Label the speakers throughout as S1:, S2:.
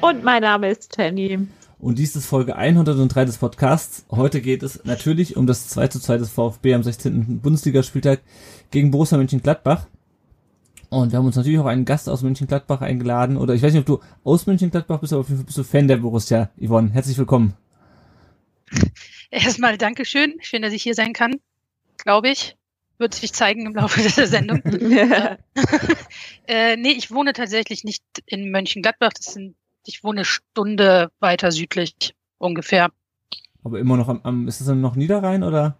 S1: Und mein Name ist Jenny.
S2: Und dies ist Folge 103 des Podcasts. Heute geht es natürlich um das 2 zu 2 des VfB am 16. Bundesligaspieltag gegen Borussia Mönchengladbach. Und wir haben uns natürlich auch einen Gast aus Mönchengladbach eingeladen. Oder ich weiß nicht, ob du aus Mönchengladbach bist, aber auf jeden Fall bist du Fan der Borussia. Yvonne, herzlich willkommen.
S3: Erstmal Dankeschön. Schön, dass ich hier sein kann. Glaube ich. Wird sich zeigen im Laufe der Sendung. äh, nee, ich wohne tatsächlich nicht in Mönchengladbach. Das sind, ich wohne eine Stunde weiter südlich ungefähr.
S2: Aber immer noch am, am ist das dann noch Niederrhein oder?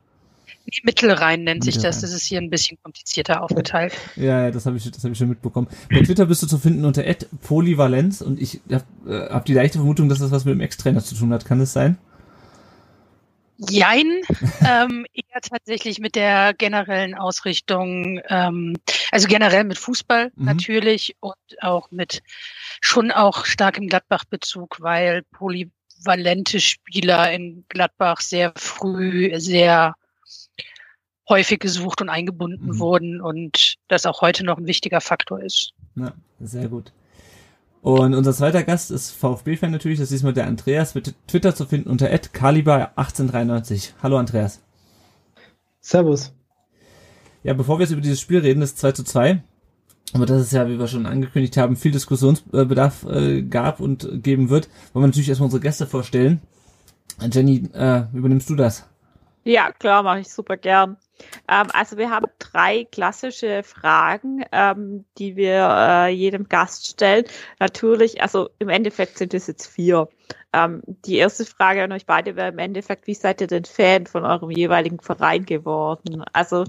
S3: Nee, Mittelrhein nennt sich das. Das ist hier ein bisschen komplizierter aufgeteilt.
S2: Ja, ja das habe ich, das hab ich schon mitbekommen. Bei Twitter bist du zu finden unter @polyvalenz und ich habe äh, hab die leichte Vermutung, dass das was mit dem Ex-Trainer zu tun hat. Kann das sein?
S3: Jein, ähm, eher tatsächlich mit der generellen Ausrichtung, ähm, also generell mit Fußball
S2: Mhm.
S3: natürlich und auch mit schon auch starkem Gladbach-Bezug, weil polyvalente Spieler in Gladbach sehr früh sehr häufig gesucht und eingebunden
S2: Mhm.
S3: wurden und das auch heute noch ein wichtiger Faktor ist.
S2: Ja, sehr gut. Und unser zweiter Gast ist VfB-Fan natürlich, das ist diesmal der Andreas, mit Twitter zu finden unter @kaliber1893. Hallo Andreas.
S4: Servus.
S2: Ja, bevor wir jetzt über dieses Spiel reden, das 2 zu 2, aber das ist ja, wie wir schon angekündigt haben, viel Diskussionsbedarf äh, gab und geben wird, wollen wir natürlich erstmal unsere Gäste vorstellen. Jenny, äh, übernimmst du das?
S1: Ja, klar, mache ich super gern. Ähm, also wir haben drei klassische Fragen, ähm, die wir äh, jedem Gast stellen. Natürlich, also im Endeffekt sind es jetzt vier. Ähm, die erste Frage an euch beide wäre im Endeffekt, wie seid ihr denn Fan von eurem jeweiligen Verein geworden? Also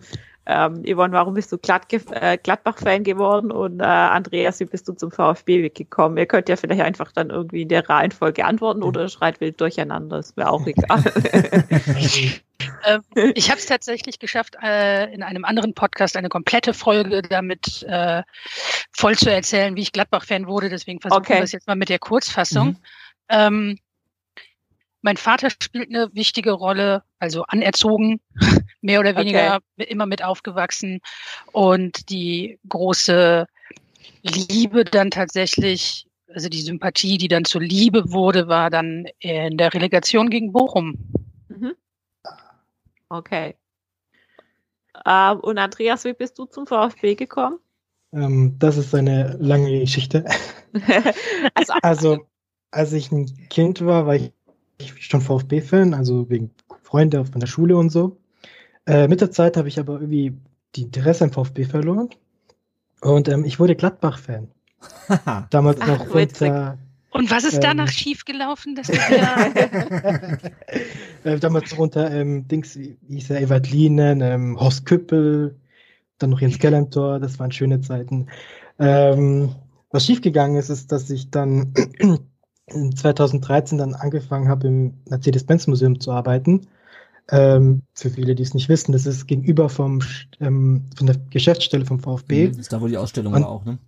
S1: ähm, Yvonne, warum bist du Glad äh, Gladbach-Fan geworden und äh, Andreas, wie bist du zum VfB gekommen? Ihr könnt ja vielleicht einfach dann irgendwie in der Reihenfolge antworten oder schreit wild durcheinander, ist mir auch egal.
S3: Ähm, ich habe es tatsächlich geschafft, äh, in einem anderen Podcast eine komplette Folge damit äh, voll zu erzählen, wie ich Gladbach-Fan wurde. Deswegen versuchen
S1: Okay.
S3: wir es jetzt mal mit der Kurzfassung.
S2: Mhm.
S3: Ähm, mein Vater spielt eine wichtige Rolle, also anerzogen, mehr oder weniger immer mit aufgewachsen. Und die große Liebe dann tatsächlich, also die Sympathie, die dann zur Liebe wurde, war dann in der Relegation gegen Bochum.
S1: Okay. Ähm, und Andreas, wie bist du zum VfB gekommen?
S4: Ähm, das ist eine lange Geschichte.
S1: also,
S4: Also, als ich ein Kind war, war ich schon VfB-Fan, also wegen Freunde von der Schule und so. Äh, mit der Zeit habe ich aber irgendwie die Interesse am VfB verloren. Und ähm, ich wurde Gladbach-Fan. Damals
S1: Ach,
S4: noch
S1: witzig.
S4: unter,
S3: Und was ist danach
S4: Ähm.
S3: schiefgelaufen? Dass du wieder
S4: äh, damals noch unter ähm, Dings, wie hieß er, Ewald Lienen, ähm, Horst Küppel, dann noch Jens Gellentor, das waren schöne Zeiten. Ähm, was schiefgegangen ist, ist, dass ich dann in 2013 dann angefangen habe, im Mercedes-Benz-Museum zu arbeiten. Ähm, für viele, die es nicht wissen, das ist gegenüber vom, ähm, von der Geschäftsstelle vom VfB.
S2: Das ist da, wo die Ausstellung
S4: Und-
S2: war auch, ne?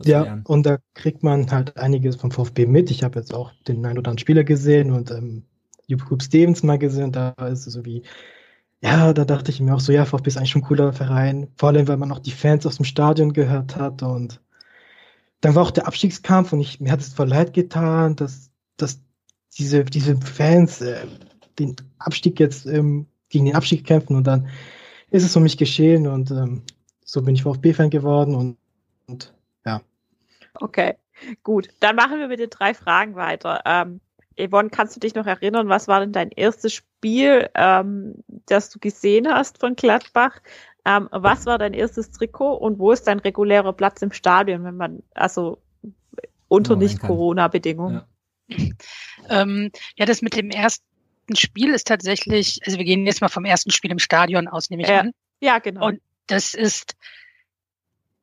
S2: Zwei
S4: Ja,
S2: Jahren.
S4: und da kriegt man halt einiges vom VfB mit. Ich habe jetzt auch den einen oder anderen Spieler gesehen und ähm, Jupp Stevens mal gesehen. Da ist es so wie, ja, da dachte ich mir auch so, ja, VfB ist eigentlich schon ein cooler Verein. Vor allem, weil man auch die Fans aus dem Stadion gehört hat. Und dann war auch der Abstiegskampf und ich, mir hat es voll leid getan, dass, dass diese, diese Fans äh, den Abstieg jetzt ähm, gegen den Abstieg kämpfen. Und dann ist es um mich geschehen und ähm, so bin ich VfB-Fan geworden und, und
S1: okay, gut. Dann machen wir mit den drei Fragen weiter. Ähm, Yvonne, kannst du dich noch erinnern, was war denn dein erstes Spiel, ähm, das du gesehen hast von Gladbach? Ähm, was war dein erstes Trikot und wo ist dein regulärer Platz im Stadion, wenn man, also unter. Nicht-Corona-Bedingungen?
S2: Ja.
S3: ähm, ja, das mit dem ersten Spiel ist tatsächlich, also wir gehen jetzt mal vom ersten Spiel im Stadion aus, nehme ich
S1: Ja.
S3: an.
S1: Ja, genau.
S3: Und das ist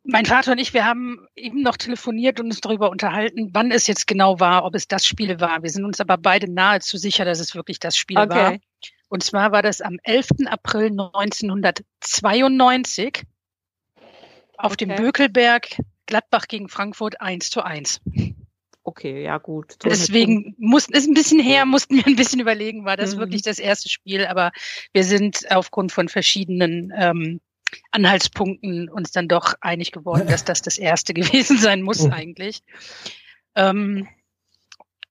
S3: Mein Vater und ich, wir haben eben noch telefoniert und uns darüber unterhalten, wann es jetzt genau war, ob es das Spiel war. Wir sind uns aber beide nahezu sicher, dass es wirklich das Spiel
S1: Okay.
S3: war. Und zwar war das am 11. April 1992 auf dem
S1: Okay.
S3: Bökelberg Gladbach gegen Frankfurt 1 zu 1.
S1: Okay, ja gut. So
S3: Deswegen mussten, ist ein bisschen her, mussten wir ein bisschen überlegen, war das
S1: Mhm.
S3: wirklich das erste Spiel, aber wir sind aufgrund von verschiedenen ähm, Anhaltspunkten uns dann doch einig geworden, dass das das erste gewesen sein muss
S4: Mhm.
S3: eigentlich. Ähm,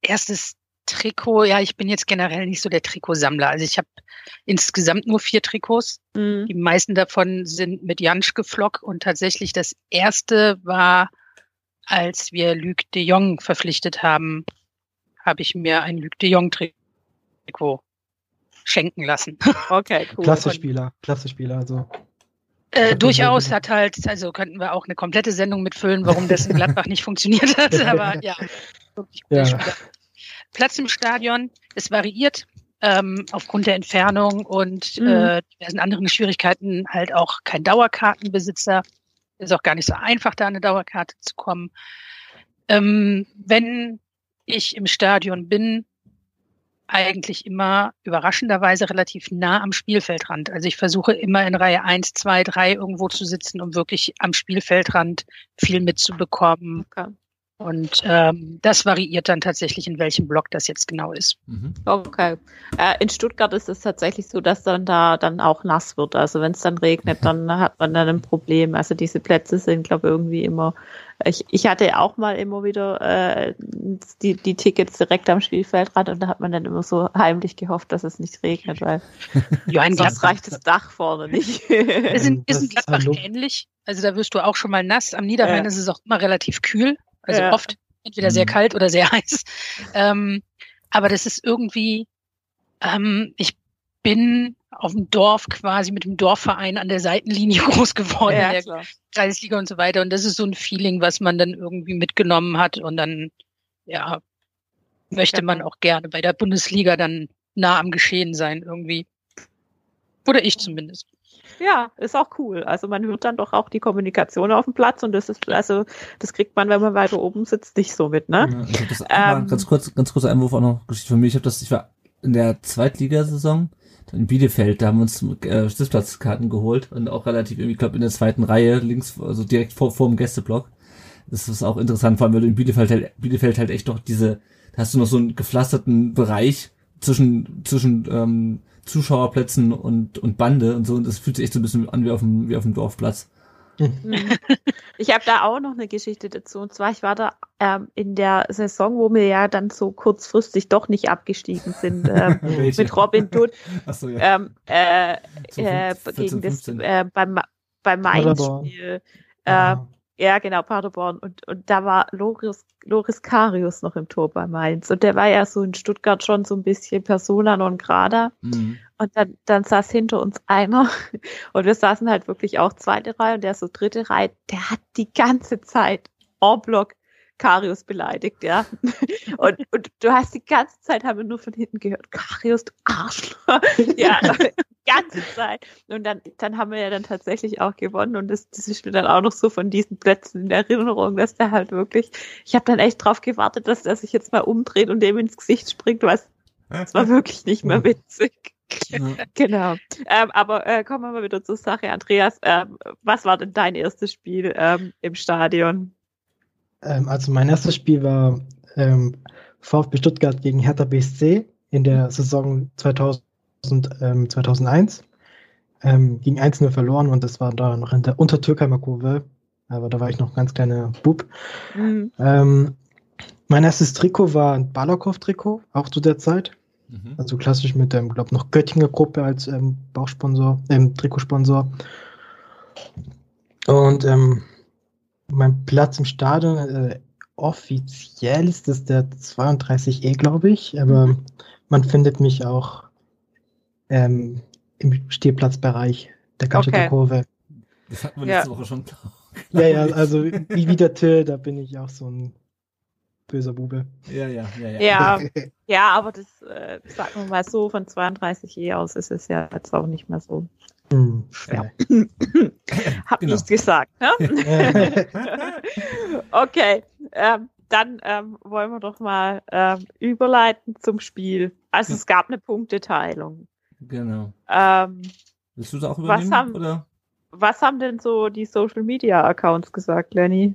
S3: erstes Trikot, ja, ich bin jetzt generell nicht so der Trikotsammler. Also ich habe insgesamt nur vier Trikots.
S1: Mhm.
S3: Die meisten davon sind mit Jansch geflockt und tatsächlich das erste war, als wir Luc de Jong verpflichtet haben, habe ich mir ein Luc de Jong Trikot schenken lassen.
S1: Okay, cool.
S4: Klasse Spieler, klasse Spieler. Also
S3: Äh, durchaus hat halt, also könnten wir auch eine komplette Sendung mitfüllen, warum das in Gladbach nicht funktioniert hat, aber ja, wirklich guter
S4: Ja.
S3: Spieler. Platz im Stadion, es variiert ähm, aufgrund der Entfernung und
S1: Mhm.
S3: äh, diversen anderen Schwierigkeiten halt auch kein Dauerkartenbesitzer. Ist auch gar nicht so einfach, da an eine Dauerkarte zu kommen. Ähm, wenn ich im Stadion bin, eigentlich immer überraschenderweise relativ nah am Spielfeldrand. Also ich versuche immer in Reihe 1, 2, 3 irgendwo zu sitzen, um wirklich am Spielfeldrand viel mitzubekommen.
S1: Okay.
S3: Und ähm, das variiert dann tatsächlich, in welchem Block das jetzt genau ist.
S2: Mhm.
S1: Okay. Äh, in Stuttgart ist es tatsächlich so, dass dann da dann auch nass wird. Also wenn es dann regnet, dann hat man dann ein Problem. Also diese Plätze sind, glaube ich, irgendwie immer. Ich, ich hatte auch mal immer wieder äh, die, die Tickets direkt am Spielfeldrand und da hat man dann immer so heimlich gehofft, dass es nicht regnet, weil
S3: Ja, in
S1: sonst
S3: Gladbach
S1: reicht das Dach vorne nicht.
S3: ist in, ist in Gladbach ähnlich. Also da wirst du auch schon mal nass. Am Niederrhein
S1: Ja.
S3: ist es auch immer relativ kühl. Also
S1: Ja.
S3: oft entweder sehr
S2: Mhm.
S3: kalt oder sehr heiß. Ähm, aber das ist irgendwie, ähm, ich bin auf dem Dorf quasi mit dem Dorfverein an der Seitenlinie groß geworden, in
S1: ja,
S3: der. Kreisliga und so weiter. Und das ist so ein Feeling, was man dann irgendwie mitgenommen hat. Und dann, ja, möchte man auch gerne bei der Bundesliga dann nah am Geschehen sein irgendwie. Oder ich zumindest.
S1: Ja, ist auch cool. Also man hört dann doch auch die Kommunikation auf dem Platz und das ist, also das kriegt man, wenn man weiter oben sitzt, nicht so mit, ne?
S2: Ja, ich hab das
S1: Ähm,
S2: ganz kurz, ganz kurzer Einwurf auch noch Geschichte von mir. Ich habe das, ich war in der Zweitligasaison in Bielefeld, da haben wir uns äh, Sitzplatzkarten geholt und auch relativ, irgendwie, ich glaube, in der zweiten Reihe, links, also direkt vor, vor dem Gästeblock. Das ist auch interessant, vor allem, weil du in Bielefeld halt, Bielefeld halt echt noch diese, da hast du noch so einen gepflasterten Bereich zwischen, zwischen ähm, Zuschauerplätzen und, und Bande und so, und das fühlt sich echt so ein bisschen an wie auf dem, wie auf dem Dorfplatz.
S1: Ich habe da auch noch eine Geschichte dazu. Und zwar, ich war da ähm, in der Saison, wo wir ja dann so kurzfristig doch nicht abgestiegen sind, ähm, mit Robin Dutt
S2: Achso, ja.
S1: ähm, äh,
S2: So
S1: äh,
S2: 14,
S1: gegen das
S2: 15.
S1: äh, beim, beim
S4: Paderborn.
S1: Mainz-Spiel. Äh.
S4: Ja,
S1: genau, Paderborn. Und, und da war Loris, Loris Karius noch im Tor bei Mainz. Und der war ja so in Stuttgart schon so ein bisschen Persona non grata.
S2: Mhm.
S1: Und dann, dann saß hinter uns einer und wir saßen halt wirklich auch zweite Reihe und der so dritte Reihe, der hat die ganze Zeit en bloc Karius beleidigt, ja. Und, und du hast die ganze Zeit, haben wir nur von hinten gehört, Karius, du Arschloch. Ja, ganze Zeit. Und dann, dann haben wir ja dann tatsächlich auch gewonnen und das, das ist mir dann auch noch so von diesen Plätzen in Erinnerung, dass der halt wirklich, ich habe dann echt drauf gewartet, dass der sich jetzt mal umdreht und dem ins Gesicht springt, was, das war wirklich nicht mehr witzig.
S2: Ja.
S1: Genau. Ähm, aber äh, kommen wir mal wieder zur Sache. Andreas, ähm, was war denn dein erstes Spiel ähm, im Stadion?
S4: Ähm, also mein erstes Spiel war ähm, VfB Stuttgart gegen Hertha BSC in der Saison 2000, ähm, 2001. Ähm, gegen 1-0 verloren und das war da noch in der Untertürkheimer Kurve. Aber da war ich noch ein ganz kleiner Bub.
S1: Hm,
S4: Ähm, mein erstes Trikot war ein Balakow-Trikot, auch zu der Zeit.
S2: Mhm.
S4: Also klassisch mit dem, glaube noch Göttinger Gruppe als ähm, Bauchsponsor, ähm, Trikotsponsor. Und ähm, mein Platz im Stadion, äh, offiziell ist das der 32E, glaube ich, aber man findet mich auch ähm, im Stehplatzbereich der Kante
S1: Okay.
S4: Kurve.
S2: Das hatten wir
S1: Ja.
S2: letzte Woche schon.
S4: Ja, ja, also wie wie der Till, da bin ich auch so ein böser Bube.
S2: Ja, ja, ja, ja.
S1: Ja, ja, aber das, äh, sagen wir mal so, von 32 E aus ist es ja jetzt auch nicht mehr so.
S4: Hm,
S1: Schwer.
S4: ja.
S1: Hab
S2: Genau.
S1: nichts gesagt. Ne? okay, ähm, dann ähm, wollen wir doch mal ähm, überleiten zum Spiel. Also
S2: Ja.
S1: es gab eine Punkteteilung.
S2: Genau.
S1: Ähm,
S2: Willst du da auch
S1: Was
S2: übernehmen?
S1: haben-
S2: oder?
S1: was haben denn so die Social Media Accounts gesagt, Lenny?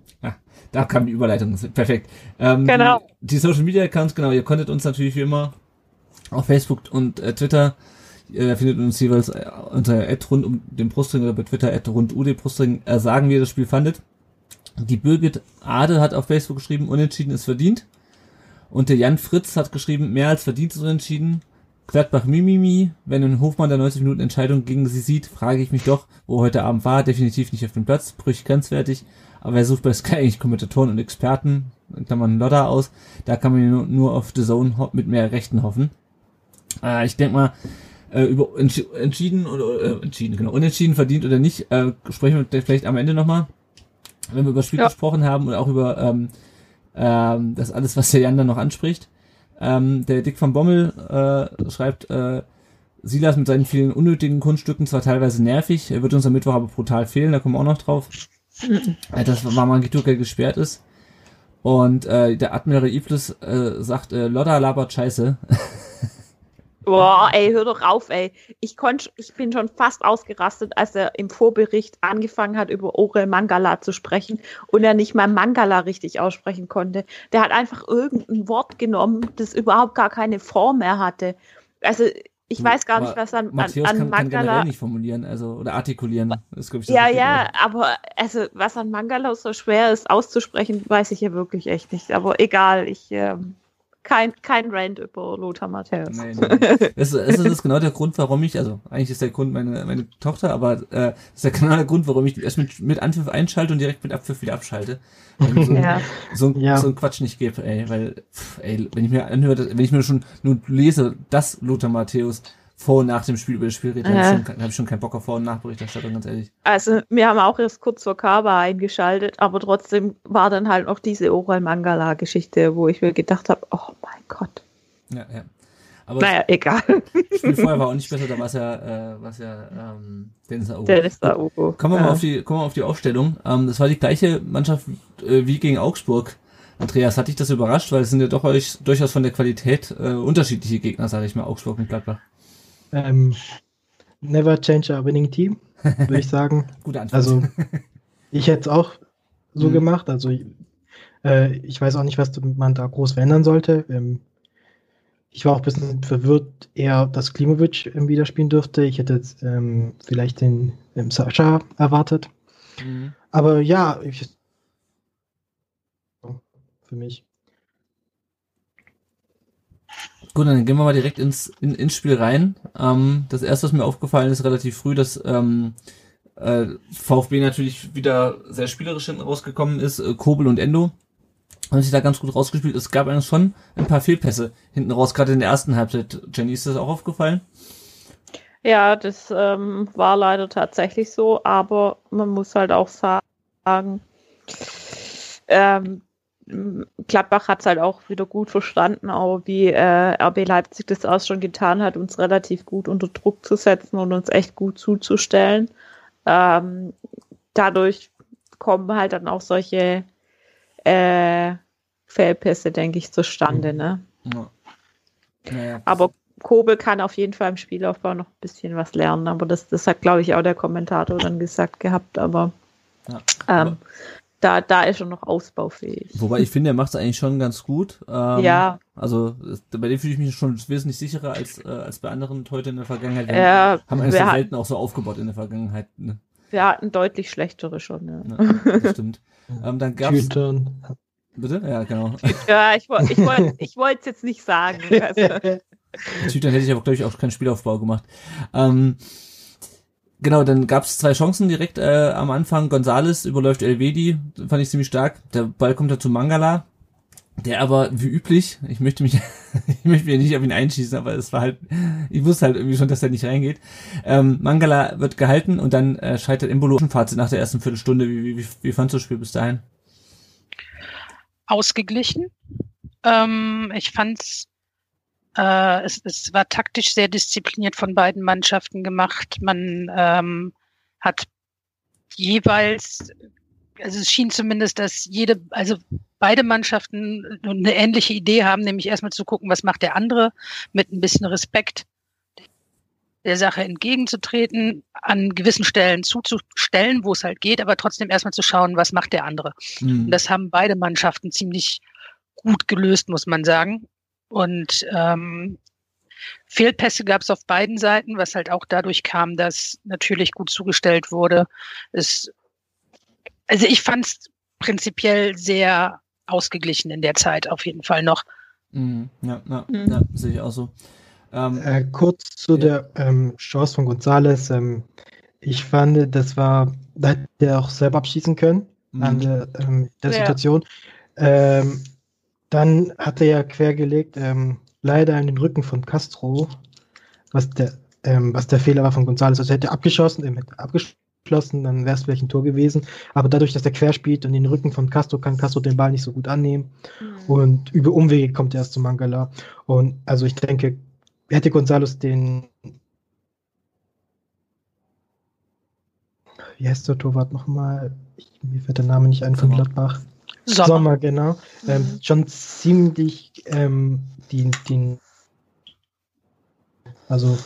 S2: Da kam die Überleitung. Perfekt. Ähm,
S1: Genau.
S2: Die, die Social Media Accounts, genau, ihr konntet uns natürlich wie immer auf Facebook und äh, Twitter äh, findet uns jeweils äh, unter rund um den Brustring oder bei Twitter rund um den Brustring äh, sagen, wie ihr das Spiel fandet. Die Birgit Ade hat auf Facebook geschrieben, unentschieden ist verdient. Und der Jan Fritz hat geschrieben, mehr als verdient ist unentschieden. Gladbach Mimimi, wenn ein Hofmann der 90 Minuten Entscheidung gegen sie sieht, frage ich mich doch, wo heute Abend war, definitiv nicht auf dem Platz, brüchig grenzwertig, aber er sucht bei Sky eigentlich Kommentatoren und Experten, in Klammern Lodder aus, da kann man nur, auf The Zone mit mehr Rechten hoffen. Äh, ich denke mal, äh, über entschi entschieden oder äh, entschieden, genau, unentschieden verdient oder nicht, äh, sprechen wir vielleicht am Ende nochmal, wenn wir über das Spiel
S1: Ja.
S2: gesprochen haben und auch über ähm, ähm, das alles, was der Jan dann noch anspricht. Ähm, der Dick von Bommel äh, schreibt, äh, Silas mit seinen vielen unnötigen Kunststücken zwar teilweise nervig, er wird uns am Mittwoch aber brutal fehlen, da kommen wir auch noch drauf. Äh, das war Mangituka gesperrt ist. Und äh, der Admiral Iflis äh, sagt, äh, Lodda labert scheiße.
S1: Boah, ey, hör doch auf, ey. Ich konnt, ich bin schon fast ausgerastet, als er im Vorbericht angefangen hat, über Orel Mangala zu sprechen und er nicht mal Mangala richtig aussprechen konnte. Der hat einfach irgendein Wort genommen, das überhaupt gar keine Form mehr hatte. Also, ich weiß gar nicht,
S2: Aber
S1: was an, an,
S2: Matthäus
S1: an
S2: kann, kann generell
S1: Mangala.
S2: nicht formulieren, also oder artikulieren. Das ich, das
S1: Ja, ja,
S2: Wort.
S1: aber also was an Mangala so schwer ist auszusprechen, weiß ich ja wirklich echt nicht. Aber egal, ich ähm, kein kein Rant über Lothar Matthäus.
S2: Nee, nee, nee. Das, das ist genau der Grund, warum ich, also eigentlich ist der Grund meine, meine Tochter, aber äh, das ist der genau der Grund, warum ich erst mit, mit Anpfiff einschalte und direkt mit Abpfiff wieder abschalte. Weil so,
S1: Ja.
S2: so, ein-
S4: Ja.
S2: so ein Quatsch nicht gebe, ey, weil, pff, ey, wenn ich mir anhöre, wenn ich mir schon nur lese, dass Lothar Matthäus vor und nach dem Spiel über das Spiel redet, dann
S1: Ja.
S2: habe ich, schon- hab ich schon keinen Bock auf Vor- und Nachberichterstattung, ganz ehrlich.
S1: Also wir haben auch erst kurz vor Kaba eingeschaltet, aber trotzdem war dann halt noch diese Oral Mangala Geschichte, wo ich mir gedacht habe, oh mein Gott.
S2: Ja, ja. Aber
S1: Naja, egal.
S2: das Spiel vorher war auch nicht besser, da war es ja, äh, war's ja ähm, Dennis Aogo.
S1: Da Ugo.
S2: Kommen wir, mal auf die, kommen wir auf die Aufstellung. Ähm, das war die gleiche Mannschaft äh, wie gegen Augsburg. Andreas, hat dich das überrascht? Weil es sind ja doch euch, durchaus von der Qualität äh, unterschiedliche Gegner, sage ich mal, Augsburg und Gladbach.
S4: Ähm, never change a winning team, würde ich sagen.
S2: Gute Antwort.
S4: Also, ich hätte es auch so
S2: Mhm.
S4: gemacht. Also, äh, ich weiß auch nicht, was man da groß verändern sollte. Ähm, ich war auch ein bisschen verwirrt, eher, dass Klimovic ähm, wieder spielen dürfte. Ich hätte jetzt ähm, vielleicht den ähm, Sascha erwartet.
S2: Mhm.
S4: Aber ja, ich, für mich.
S2: Gut, dann gehen wir mal direkt ins, in, ins Spiel rein. Ähm, das erste, was mir aufgefallen ist, relativ früh, dass ähm, äh, VfB natürlich wieder sehr spielerisch hinten rausgekommen ist. Äh, Kobel und Endo haben sich da ganz gut rausgespielt. Es gab eigentlich schon ein paar Fehlpässe hinten raus, gerade in der ersten Halbzeit. Jenny, ist das auch aufgefallen?
S1: Ja, das ähm, war leider tatsächlich so, aber man muss halt auch sagen, ähm, Gladbach hat es halt auch wieder gut verstanden, aber wie äh, RB Leipzig das auch schon getan hat, uns relativ gut unter Druck zu setzen und uns echt gut zuzustellen. Ähm, dadurch kommen halt dann auch solche äh, Fehlpässe, denke ich, zustande. Ne?
S2: Ja. Naja.
S1: Aber Kobel kann auf jeden Fall im Spielaufbau noch ein bisschen was lernen. Aber das, das hat, glaube ich, auch der Kommentator dann gesagt gehabt. Aber
S2: Ja,
S1: ähm,
S2: aber-
S1: da, da ist er noch ausbaufähig.
S2: Wobei ich finde, er macht es eigentlich schon ganz gut. Ähm,
S1: Ja.
S2: Also bei dem fühle ich mich schon wesentlich sicherer als, äh, als bei anderen heute in der Vergangenheit. Wir
S1: Ja,
S2: haben eigentlich
S1: wir
S2: so
S1: hatten-
S2: selten auch so aufgebaut in der Vergangenheit. Ne?
S1: Wir hatten deutlich schlechtere schon. Ne?
S2: Ja, das stimmt. ähm, dann gab's
S4: Tütern.
S2: bitte, ja genau.
S1: Ja, ich, woll- ich wollte ich wollte es jetzt nicht sagen. Also,
S2: Tütern hätte ich aber glaube ich auch keinen Spielaufbau gemacht. Ähm, genau, dann gab's zwei Chancen direkt äh, am Anfang. Gonzales überläuft Elvedi, fand ich ziemlich stark. Der Ball kommt dann zu Mangala. Der aber, wie üblich, ich möchte mich, ich möchte mich nicht auf ihn einschießen, aber es war halt, ich wusste halt irgendwie schon, dass er nicht reingeht. Ähm, Mangala wird gehalten und dann äh, scheitert Embolo. Fazit nach der ersten Viertelstunde. Wie, wie, wie, wie fandst du das Spiel bis dahin?
S3: ausgeglichen. Ähm, ich fand's Äh, es, es war taktisch sehr diszipliniert von beiden Mannschaften gemacht. Man ähm, hat jeweils, also es schien zumindest, dass jede, also beide Mannschaften eine ähnliche Idee haben, nämlich erstmal zu gucken, was macht der andere, mit ein bisschen Respekt der Sache entgegenzutreten, an gewissen Stellen zuzustellen, wo es halt geht, aber trotzdem erstmal zu schauen, was macht der andere. Mhm. Das haben beide Mannschaften ziemlich gut gelöst, muss man sagen. Und ähm, Fehlpässe gab es auf beiden Seiten, was halt auch dadurch kam, dass natürlich gut zugestellt wurde. Es, also ich fand es prinzipiell sehr ausgeglichen in der Zeit auf jeden Fall noch.
S2: Mhm. Ja, ja, mhm. ja sehe ich auch so.
S4: Ähm, äh, kurz zu ja. der ähm, Chance von Gonzales. Ähm, ich fand, das war, da hätte er auch selber abschießen können mhm. an der, ähm, der ja. Situation. Dann hat er ja quergelegt, ähm, leider in den Rücken von Castro, was der, ähm, was der Fehler war von González. Also hätte er abgeschossen, er hätte abgeschlossen, dann wäre es vielleicht ein Tor gewesen. Aber dadurch, dass er quer spielt und den Rücken von Castro, kann Castro den Ball nicht so gut annehmen. Mhm. Und über Umwege kommt er erst zu Mangala. Und also ich denke, hätte González den wie heißt der Torwart nochmal? Mir fällt der Name nicht ein von Gladbach. Sommer, Sommer genau. Mhm. Ähm, schon ziemlich ähm, die, die, also,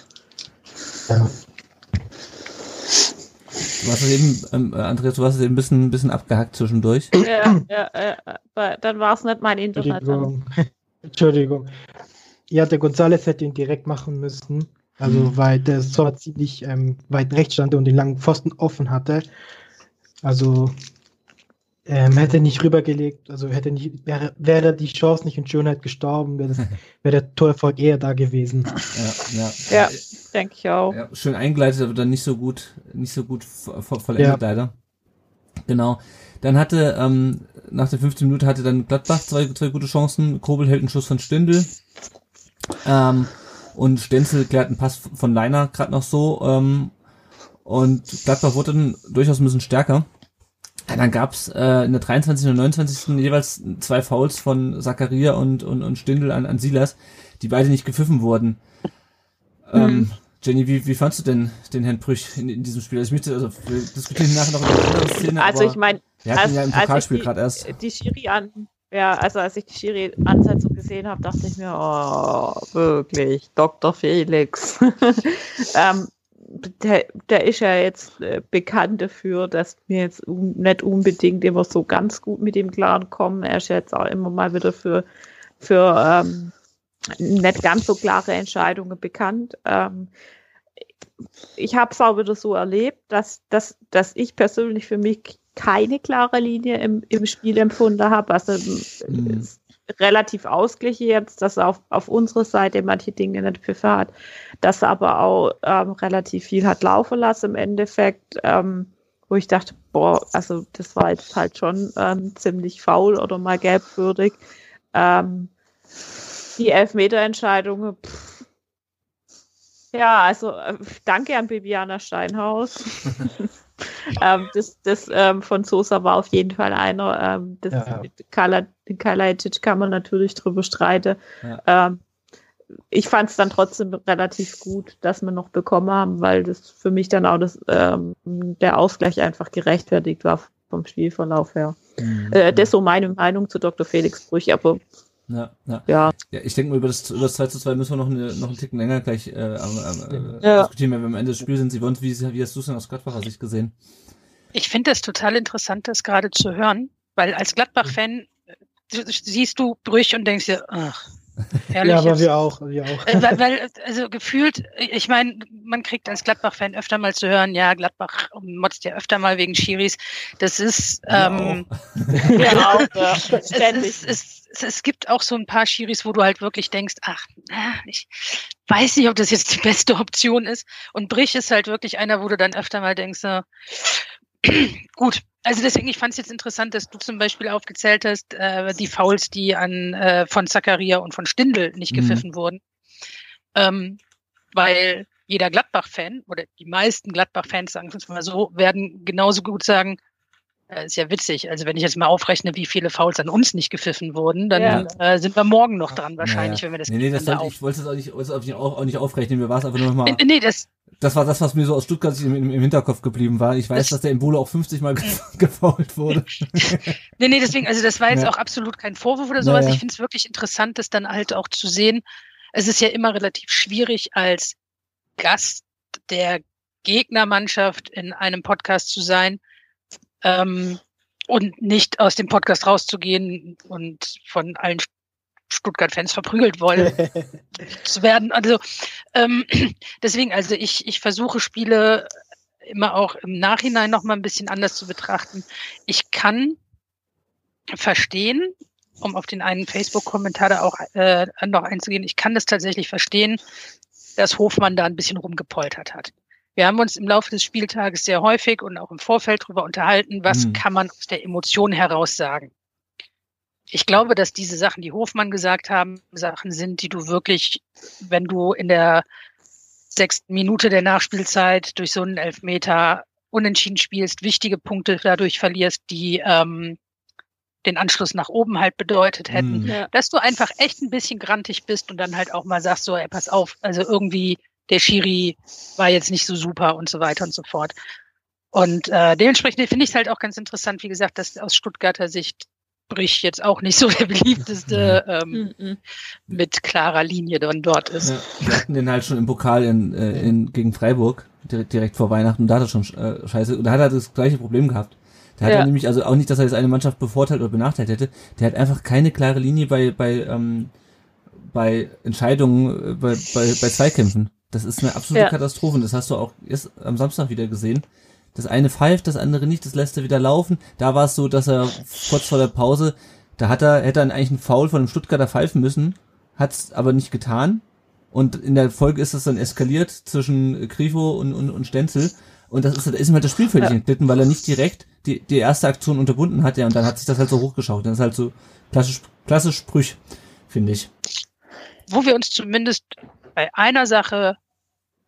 S4: ja.
S2: Du hast es eben, ähm, Andreas, du hast es eben ein bisschen, ein bisschen abgehackt zwischendurch.
S1: Ja, ja, ja dann war es nicht mein Internet.
S4: Entschuldigung. Entschuldigung. Ja, der González hätte ihn direkt machen müssen. Also, mhm. weil der Tor ziemlich ähm, weit rechts stand und den langen Pfosten offen hatte. Also, ähm, hätte nicht rübergelegt, also hätte nicht, wäre, wäre die Chance nicht in Schönheit gestorben, wäre, das, wäre der Torerfolg eher da gewesen.
S1: Ja, ja. ja denke ich auch. Ja,
S2: schön eingeleitet, aber dann nicht so gut, nicht so gut vollendet ja. leider. Genau. Dann hatte, ähm, nach der 15 Minute hatte dann Gladbach zwei, zwei gute Chancen. Kobel hält einen Schuss von Stindl. Ähm, und Stenzel klärt einen Pass von Leiner gerade noch so. Ähm, und Gladbach wurde dann durchaus ein bisschen stärker. Ja, dann gab's äh, in der 23. und 29. jeweils zwei Fouls von Zakaria und, und, und Stindl an, an Silas, die beide nicht gepfiffen wurden. Ähm, hm. Jenny, wie, wie fandst du denn den Herrn Brüch in, in diesem Spiel? Also ich möchte, also wir diskutieren nachher noch über eine andere Szene.
S1: Also ich meine,
S2: wir hatten als, ja im Pokalspiel gerade erst.
S1: Die Schiri an, ja, also als ich die Schiri-Ansetzung gesehen habe, dachte ich mir, oh, wirklich, Dr. Felix. ähm, der, der ist ja jetzt äh, bekannt dafür, dass wir jetzt un nicht unbedingt immer so ganz gut mit ihm klarkommen. Er ist jetzt auch immer mal wieder für, für ähm, nicht ganz so klare Entscheidungen bekannt. Ähm, ich habe es auch wieder so erlebt, dass, dass, dass ich persönlich für mich keine klare Linie im, im Spiel empfunden habe. Also mhm relativ ausgeglichen jetzt, dass auf, auf unserer Seite manche Dinge nicht pfiffen dass er aber auch ähm, relativ viel hat laufen lassen im Endeffekt, ähm, wo ich dachte, boah, also das war jetzt halt schon ähm, ziemlich faul oder mal gelbwürdig. Ähm, die Elfmeterentscheidungen, pff, ja, also äh, danke an Bibiana Steinhaus. ähm, das das ähm, von Sosa war auf jeden Fall einer. Ähm, das ja. Kala, Kalajdzic kann man natürlich drüber streiten. Ja. Ähm, ich fand es dann trotzdem relativ gut, dass wir noch bekommen haben, weil das für mich dann auch das, ähm, der Ausgleich einfach gerechtfertigt war vom Spielverlauf her. Mhm. Äh, das ist so meine Meinung zu Dr. Felix Brüch, aber
S2: ja, ja. ja. ja ich denke mal, über das, über das 2 zu 2 müssen wir noch, eine, noch einen Ticken länger gleich äh, äh, ja. diskutieren, wenn wir am Ende des Spiels sind. Sie wollen, wie, wie hast du es denn aus Gladbacher Sicht gesehen?
S3: Ich finde es total interessant, das gerade zu hören, weil als Gladbach-Fan äh, siehst du Brüch und denkst dir, ach,
S4: Herrlich ja, aber wir auch, wir auch.
S3: Äh, weil, weil, also gefühlt, ich meine, man kriegt als Gladbach-Fan öfter mal zu hören, ja, Gladbach motzt ja öfter mal wegen Schiris. Das ist, ähm, ja, auch, ja. Es, es, es, es, gibt auch so ein paar Schiris, wo du halt wirklich denkst, ach, ich weiß nicht, ob das jetzt die beste Option ist. Und Brich ist halt wirklich einer, wo du dann öfter mal denkst, so, Gut, also deswegen, ich fand es jetzt interessant, dass du zum Beispiel aufgezählt hast, äh, die Fouls, die an äh, von Zakaria und von Stindl nicht mhm. gepfiffen mhm. wurden. Ähm, weil jeder Gladbach-Fan oder die meisten Gladbach-Fans, sagen wir es mal so, werden genauso gut sagen, ist ja witzig. Also wenn ich jetzt mal aufrechne, wie viele Fouls an uns nicht gepfiffen wurden, dann
S1: Ja.
S3: äh, sind wir morgen noch dran wahrscheinlich,
S2: Naja.
S3: wenn wir das
S2: Nee, nee, das sollte, ich wollte es auch nicht, wollte es auch nicht, aufrechnen. Mir war es einfach nur noch mal,
S3: auf- Nee, das,
S2: das war das, was mir so aus Stuttgart im, im, Hinterkopf geblieben war. Ich weiß,
S3: Das-
S2: dass der Embolo auch 50 Mal ge gefault wurde.
S3: nee, nee, deswegen, also das war jetzt
S2: Ja.
S3: auch absolut kein Vorwurf oder sowas.
S2: Naja.
S3: Ich finde es wirklich interessant, das dann halt auch zu sehen. Es ist ja immer relativ schwierig als Gast der Gegnermannschaft in einem Podcast zu sein ähm, und nicht aus dem Podcast rauszugehen und von allen Stuttgart-Fans verprügelt wollen zu werden. Also ähm, deswegen, also ich, ich versuche Spiele immer auch im Nachhinein noch mal ein bisschen anders zu betrachten. Ich kann verstehen, um auf den einen Facebook-Kommentar da auch äh, noch einzugehen, ich kann das tatsächlich verstehen, dass Hofmann da ein bisschen rumgepoltert hat. Wir haben uns im Laufe des Spieltages sehr häufig und auch im Vorfeld darüber unterhalten, was
S2: Mhm.
S3: kann man aus der Emotion heraus sagen. Ich glaube, dass diese Sachen, die Hofmann gesagt haben, Sachen sind, die du wirklich, wenn du in der sechsten Minute der Nachspielzeit durch so einen Elfmeter unentschieden spielst, wichtige Punkte dadurch verlierst, die ähm, den Anschluss nach oben halt bedeutet hätten,
S2: Hm.
S1: Ja.
S3: dass du einfach echt ein bisschen grantig bist und dann halt auch mal sagst, so, ey, pass auf, also irgendwie der Schiri war jetzt nicht so super und so weiter und so fort. Und äh, dementsprechend finde ich es halt auch ganz interessant, wie gesagt, dass aus Stuttgarter Sicht Brich jetzt auch nicht so der beliebteste ähm,
S1: Mhm.
S3: mit klarer Linie dann dort ist.
S2: Ja, wir hatten den halt schon im Pokal in, äh, in, gegen Freiburg, direkt, direkt vor Weihnachten, und da hat er schon äh, scheiße, und da hat er das gleiche Problem gehabt. Da hat
S1: Ja.
S2: er nämlich, also auch nicht, dass er jetzt eine Mannschaft bevorteilt oder benachteiligt hätte, der hat einfach keine klare Linie bei, bei, ähm, bei Entscheidungen, äh, bei, bei, bei Zweikämpfen. Das ist eine absolute
S1: Ja.
S2: Katastrophe, und das hast du auch erst am Samstag wieder gesehen. Das eine pfeift, das andere nicht, das lässt er wieder laufen. Da war es so, dass er kurz vor der Pause, da hat er, hätte er eigentlich einen Foul von einem Stuttgarter pfeifen müssen, hat's aber nicht getan. Und in der Folge ist es dann eskaliert zwischen Grifo und, und, und Stenzel. Und das ist, da ist ihm halt das Spiel völlig
S1: Ja.
S2: entglitten, weil er nicht direkt die, die erste Aktion unterbunden hat, ja, und dann hat sich das halt so hochgeschaut. Das ist halt so klassisch, klassisch Sprüch, finde ich.
S3: Wo wir uns zumindest bei einer Sache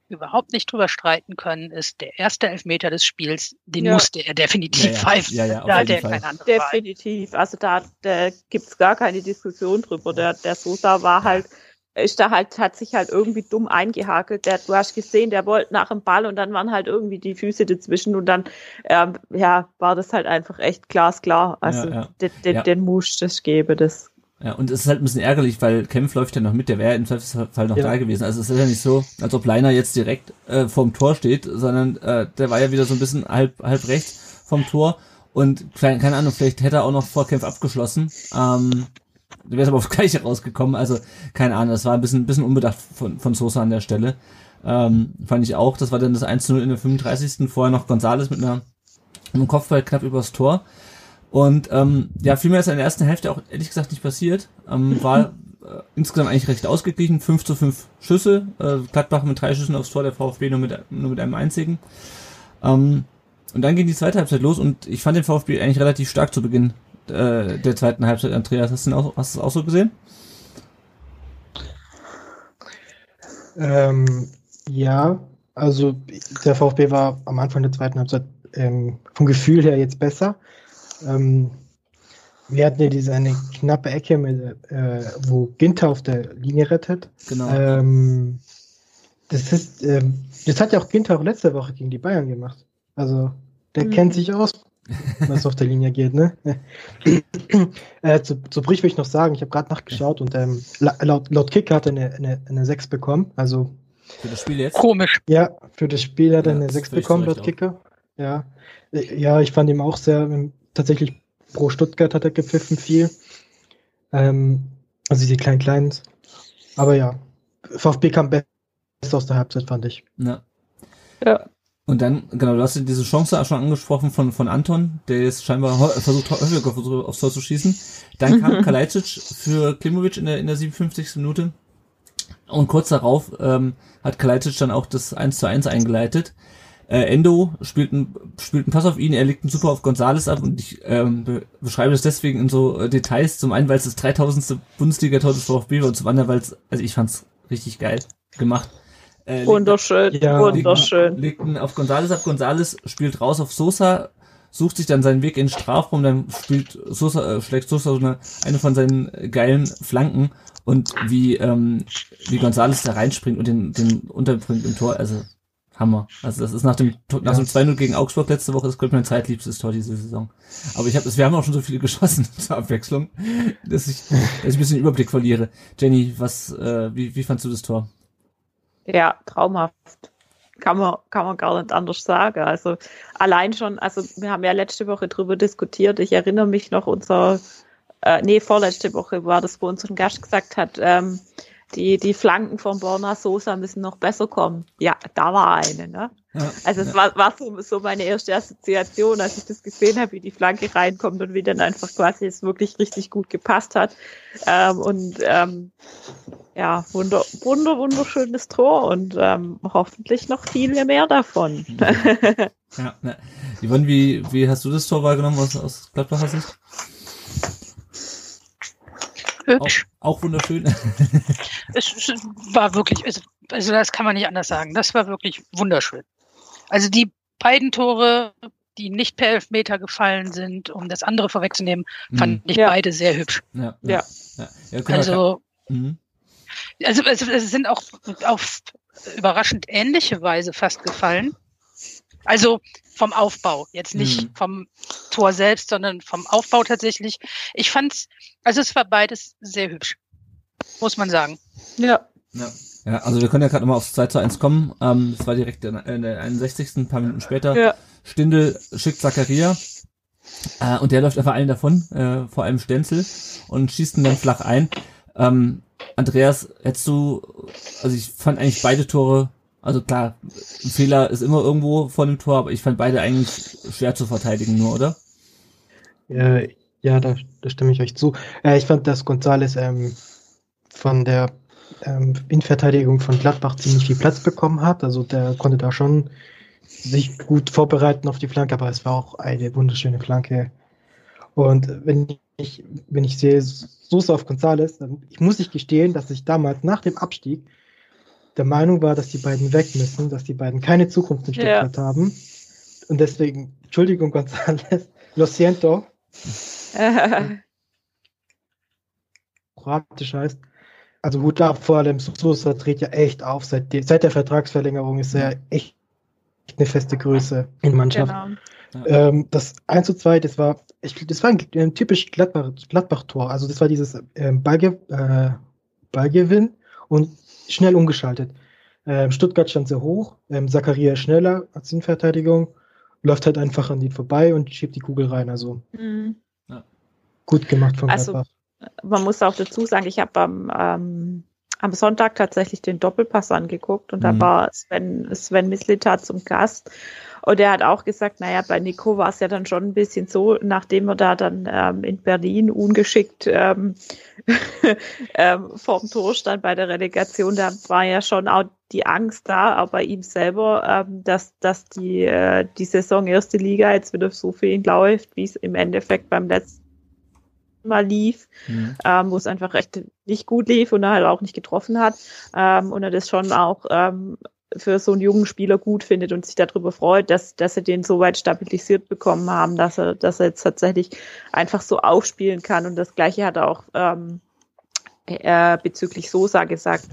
S3: überhaupt nicht drüber streiten können, ist der erste Elfmeter des Spiels, den
S1: Ja.
S3: musste er definitiv
S2: Ja, ja.
S3: pfeifen.
S2: Ja, ja, auf
S3: da hat
S2: jeden
S3: er
S2: Fall.
S3: keine andere.
S1: Definitiv. Also da, da gibt's gar keine Diskussion drüber. Der, der Sosa war halt, ist da halt, hat sich halt irgendwie dumm eingehakelt. Der, du hast gesehen, der wollte nach dem Ball und dann waren halt irgendwie die Füße dazwischen und dann, ähm, ja, war das halt einfach echt glasklar. Also
S2: Ja, ja.
S1: Den, den,
S2: Ja.
S1: den muss das geben, das.
S2: Ja, und es ist halt ein bisschen ärgerlich, weil Kempf läuft ja noch mit, der wäre im Zweifelsfall noch
S4: Ja.
S2: da gewesen. Also es ist ja nicht so, als ob Leiner jetzt direkt äh, vorm Tor steht, sondern äh, der war ja wieder so ein bisschen halb, halb rechts vom Tor und keine, keine Ahnung, vielleicht hätte er auch noch vor Kempf abgeschlossen. Ähm, der wäre aber aufs Gleiche rausgekommen, also keine Ahnung, das war ein bisschen, ein bisschen unbedacht von, von Sosa an der Stelle. Ähm, fand ich auch, das war dann das 1-0 in der 35. Vorher noch Gonzales mit einer mit einem Kopfball knapp übers Tor. Und ähm, ja, viel mehr ist in der ersten Hälfte auch ehrlich gesagt nicht passiert. Ähm, war äh, insgesamt eigentlich recht ausgeglichen. 5 zu 5 Schüsse. Äh, Gladbach mit drei Schüssen aufs Tor, der VfB nur mit, nur mit einem einzigen. Ähm, und dann ging die zweite Halbzeit los und ich fand den VfB eigentlich relativ stark zu Beginn äh, der zweiten Halbzeit. Andreas, hast du, den auch, hast du das auch so gesehen?
S4: Ähm, ja, also der VfB war am Anfang der zweiten Halbzeit ähm, vom Gefühl her jetzt besser. Ähm, wir hatten ja diese eine knappe Ecke, mit, äh, wo Ginter auf der Linie rettet.
S2: Genau.
S4: Ähm, das ist, ähm, das hat ja auch Ginter auch letzte Woche gegen die Bayern gemacht. Also der
S1: Mhm.
S4: kennt sich aus, was auf der Linie geht, ne? äh, zu, zu Brich will ich noch sagen, ich habe gerade nachgeschaut und ähm, la- laut, laut Kicker hat er eine, eine, eine 6 bekommen. Also
S2: Für das Spiel jetzt?
S3: Komisch.
S4: ja, für das Spiel hat er
S2: Ja,
S4: eine
S2: das
S4: 6
S2: völlig
S4: bekommen, laut Kicker. Ja. Äh, ja, ich fand ihn auch sehr, ähm, tatsächlich pro Stuttgart hat er gepfiffen viel. Ähm, also die kleinen Kleins. Aber ja, VfB kam besser aus der Halbzeit, fand ich.
S2: Ja.
S1: Ja.
S2: Und dann, genau, du hast ja diese Chance auch schon angesprochen von, von Anton, der jetzt scheinbar versucht, häufiger auf- aufs Tor zu schießen. Dann kam Kalajdzic für Klimovic in der, in der 57. Minute. Und kurz darauf ähm, hat Kalajdzic dann auch das 1 zu 1 eingeleitet. Äh, Endo spielt einen, spielt einen Pass auf ihn, er legt einen super auf Gonzales ab und ich ähm, be beschreibe das deswegen in so äh, Details. Zum einen, weil es das 3000. Bundesliga-Tor des VfB war und zum anderen, weil es, also ich fand's richtig geil gemacht. Äh, legt-
S1: Wunderschön,
S4: Ja.
S1: wunderschön.
S2: Legt ihn auf Gonzales ab. Gonzales spielt raus auf Sosa. sucht sich dann seinen Weg in den Strafraum, dann spielt Sosa, äh, schlägt Sosa so eine, eine von seinen geilen Flanken und wie, ähm, wie Gonzales da reinspringt und den, den unterbringt im Tor, also Hammer. Also das ist nach dem nach dem 2-0 gegen Augsburg letzte Woche, das ich mein zweitliebstes Tor diese Saison. Aber ich habe wir haben auch schon so viele geschossen zur Abwechslung, dass ich, dass ich ein bisschen den Überblick verliere. Jenny, was, äh, wie, wie fandst du das Tor?
S1: Ja, traumhaft. Kann man, kann man gar nicht anders sagen. Also allein schon, also wir haben ja letzte Woche drüber diskutiert. Ich erinnere mich noch, unser, äh, nee, vorletzte Woche war das, wo unser Gast gesagt hat, ähm, die, die Flanken von Borna Sosa müssen noch besser kommen. Ja, da war eine, ne? Ja, also es ja. war, war so, so meine erste Assoziation, als ich das gesehen habe, wie die Flanke reinkommt und wie dann einfach quasi es wirklich richtig gut gepasst hat. Ähm, und ähm, ja, wunder, wunder, wunderschönes Tor und ähm, hoffentlich noch viele mehr davon.
S2: ja, ne. Yvonne, wie, wie hast du das Tor wahrgenommen aus, aus Gladbacher Sicht?
S3: Hübsch.
S2: Auch, auch wunderschön.
S3: es war wirklich, also, also das kann man nicht anders sagen. Das war wirklich wunderschön. Also die beiden Tore, die nicht per Elfmeter gefallen sind, um das andere vorwegzunehmen, fand mhm. ich ja. beide sehr hübsch.
S2: Ja. ja. ja.
S3: ja also, mhm. also, also es sind auch auf überraschend ähnliche Weise fast gefallen. Also vom Aufbau, jetzt nicht mhm. vom Tor selbst, sondern vom Aufbau tatsächlich. Ich fand's, also es war beides sehr hübsch, muss man sagen.
S1: Ja.
S2: Ja. Ja, also wir können ja gerade nochmal aufs 2 zu 1 kommen. Ähm, das war direkt in, in der 61. ein paar Minuten später. Ja. Stindel schickt Zakaria. Äh, und der läuft einfach allen davon, äh, vor allem Stenzel, und schießt ihn dann flach ein. Ähm, Andreas, hättest du, also ich fand eigentlich beide Tore also klar, ein Fehler ist immer irgendwo vor dem Tor, aber ich fand beide eigentlich schwer zu verteidigen nur, oder?
S4: Ja, ja da, da stimme ich euch zu. Äh, ich fand, dass Gonzales ähm, von der ähm, Innenverteidigung von Gladbach ziemlich viel Platz bekommen hat. Also der konnte da schon sich gut vorbereiten auf die Flanke, aber es war auch eine wunderschöne Flanke. Und wenn ich, wenn ich sehe, so auf Gonzales, dann ich muss ich gestehen, dass ich damals nach dem Abstieg der Meinung war, dass die beiden weg müssen, dass die beiden keine Zukunft in Stuttgart ja. haben. Und deswegen, Entschuldigung, González, lo siento. Kroatisch heißt. Also Hut ab vor allem, Sosa dreht ja echt auf. Seit, die, seit der Vertragsverlängerung ist er echt eine feste Größe in der Mannschaft. Genau. Ähm, das 1 zu 2, das war, ich, das war ein, ein typisch Gladbach-Tor. Gladbach also das war dieses ähm, Ballge, äh, Ballgewinn und schnell umgeschaltet. Ähm, Stuttgart stand sehr hoch, ähm, Zakaria schneller als Innenverteidigung, läuft halt einfach an die vorbei und schiebt die Kugel rein. Also mhm. gut gemacht von
S1: also, Gladbach. Man muss auch dazu sagen, ich habe am, ähm, am Sonntag tatsächlich den Doppelpass angeguckt und mhm. da war Sven, Sven Mislitat zum Gast und er hat auch gesagt, naja, bei Nico war es ja dann schon ein bisschen so, nachdem er da dann ähm, in Berlin ungeschickt ähm, ähm, vorm Tor stand bei der Relegation, da war ja schon auch die Angst da, auch bei ihm selber, ähm, dass, dass die, äh, die Saison erste Liga jetzt wieder so für ihn läuft, wie es im Endeffekt beim letzten Mal lief, mhm. ähm, wo es einfach recht nicht gut lief und er halt auch nicht getroffen hat. Ähm, und er das schon auch ähm, für so einen jungen Spieler gut findet und sich darüber freut, dass, dass sie den so weit stabilisiert bekommen haben, dass er, dass er jetzt tatsächlich einfach so aufspielen kann. Und das Gleiche hat er auch ähm, äh, bezüglich Sosa gesagt.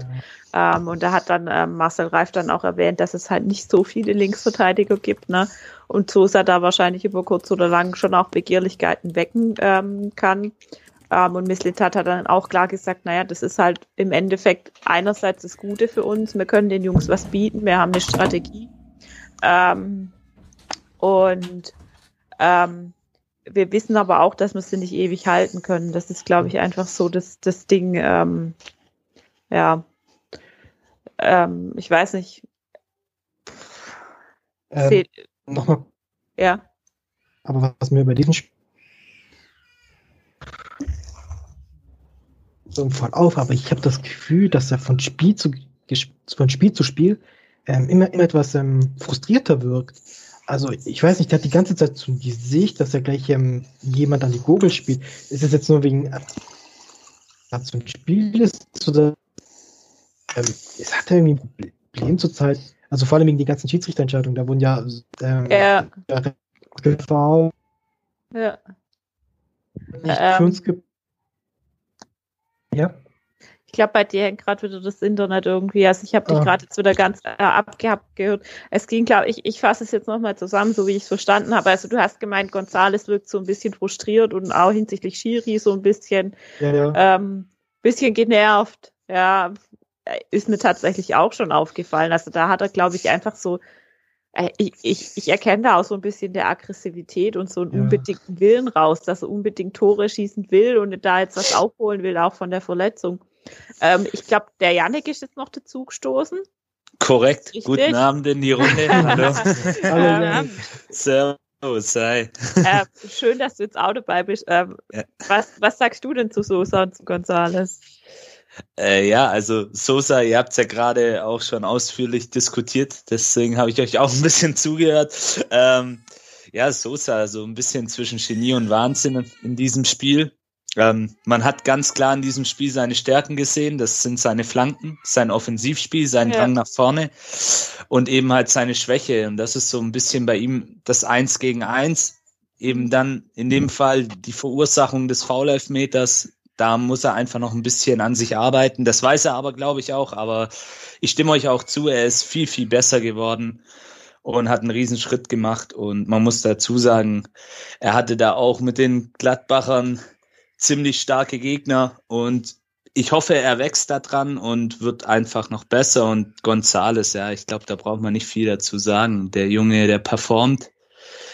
S1: Ähm, und da hat dann ähm, Marcel Reif dann auch erwähnt, dass es halt nicht so viele Linksverteidiger gibt, ne? Und Sosa da wahrscheinlich über kurz oder lang schon auch Begehrlichkeiten wecken ähm, kann. Ähm, und Miss Litat hat dann auch klar gesagt, naja, das ist halt im Endeffekt einerseits das Gute für uns, wir können den Jungs was bieten, wir haben eine Strategie. Ähm, und ähm, wir wissen aber auch, dass wir sie nicht ewig halten können. Das ist, glaube ich, einfach so das, das Ding, ähm, ja, ähm, ich weiß nicht.
S4: Ähm, Nochmal.
S1: Ja.
S4: Aber was mir bei diesem Spiel so voll auf, aber ich habe das Gefühl, dass er von Spiel zu von Spiel zu Spiel ähm, immer, immer etwas ähm, frustrierter wirkt. Also ich weiß nicht, der hat die ganze Zeit so ein Gesicht, dass er gleich ähm, jemand an die Gurgel spielt. Ist es jetzt nur wegen äh, so ein Spiel ist oder ähm, es hat er irgendwie ein Problem zur Zeit. Also vor allem wegen die ganzen Schiedsrichterentscheidungen, da wurden ja, ähm, ja. Gefahr.
S1: Ja.
S4: Nicht
S1: Ähm.
S4: für uns ge ja.
S1: Ich glaube, bei dir hängt gerade wieder das Internet irgendwie. Also ich habe dich
S4: Ah.
S1: gerade jetzt wieder ganz äh, abgehabt gehört. Es ging, glaube ich, ich fasse es jetzt nochmal zusammen, so wie ich es verstanden habe. Also du hast gemeint, Gonzales wirkt so ein bisschen frustriert und auch hinsichtlich Schiri so ein bisschen,
S4: Ja, ja.
S1: ähm, bisschen genervt. Ja, ist mir tatsächlich auch schon aufgefallen. Also da hat er, glaube ich, einfach so, ich, ich, ich erkenne da auch so ein bisschen der Aggressivität und so einen
S4: Ja.
S1: unbedingten Willen raus, dass er unbedingt Tore schießen will und da jetzt was aufholen will, auch von der Verletzung. Ähm, ich glaube, der Janik ist jetzt noch dazu gestoßen.
S5: Korrekt.
S1: Richtig.
S5: Guten Abend in die Runde. Hallo.
S4: Hallo.
S5: Servus, hi.
S1: äh, schön, dass du jetzt auch dabei bist. Ähm,
S5: Ja.
S1: was, was sagst du denn zu Sosa und zu Gonzales?
S5: Äh, ja, also Sosa, ihr habt ja gerade auch schon ausführlich diskutiert, deswegen habe ich euch auch ein bisschen zugehört. Ähm, ja, Sosa, so ein bisschen zwischen Genie und Wahnsinn in, in diesem Spiel. Ähm, man hat ganz klar in diesem Spiel seine Stärken gesehen. Das sind seine Flanken, sein Offensivspiel, sein
S1: Ja.
S5: Drang nach vorne und eben halt seine Schwäche. Und das ist so ein bisschen bei ihm das Eins gegen Eins. Eben dann in dem Fall die Verursachung des Foul-Elfmeters. Da muss er einfach noch ein bisschen an sich arbeiten. Das weiß er aber, glaube ich, auch. Aber ich stimme euch auch zu, er ist viel, viel besser geworden und hat einen Riesenschritt gemacht. Und man muss dazu sagen, er hatte da auch mit den Gladbachern ziemlich starke Gegner und ich hoffe, er wächst da dran und wird einfach noch besser. Und Gonzales, ja, ich glaube, da braucht man nicht viel dazu sagen. Der Junge, der performt.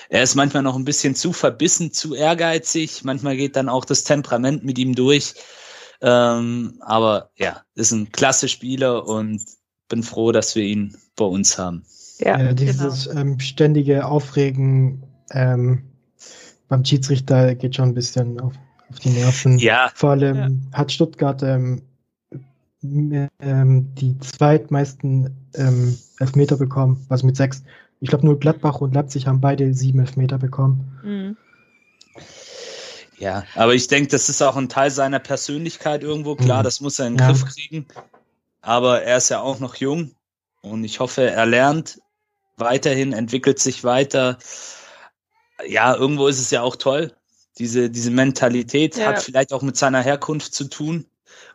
S5: Er ist manchmal noch ein bisschen zu verbissen, zu ehrgeizig. Manchmal geht dann auch das Temperament mit ihm durch. Ähm, aber ja, ist ein klasse Spieler und bin froh, dass wir ihn bei uns haben.
S1: Ja,
S4: Ja, dieses ähm, ständige Aufregen ähm, beim Schiedsrichter geht schon ein bisschen auf, auf die Nerven.
S5: Ja,
S4: Vor allem hat Stuttgart ähm, ähm, die zweitmeisten ähm, Elfmeter bekommen, also mit sechs. Ich glaube nur Gladbach und Leipzig haben beide sieben Elfmeter bekommen.
S1: Mhm.
S5: Ja, aber ich denke, das ist auch ein Teil seiner Persönlichkeit irgendwo. Klar,
S4: Mhm.
S5: das muss er in den
S4: Ja.
S5: Griff kriegen. Aber er ist ja auch noch jung und ich hoffe, er lernt weiterhin, entwickelt sich weiter. Ja, irgendwo ist es ja auch toll. Diese, diese Mentalität
S1: Ja.
S5: hat vielleicht auch mit seiner Herkunft zu tun,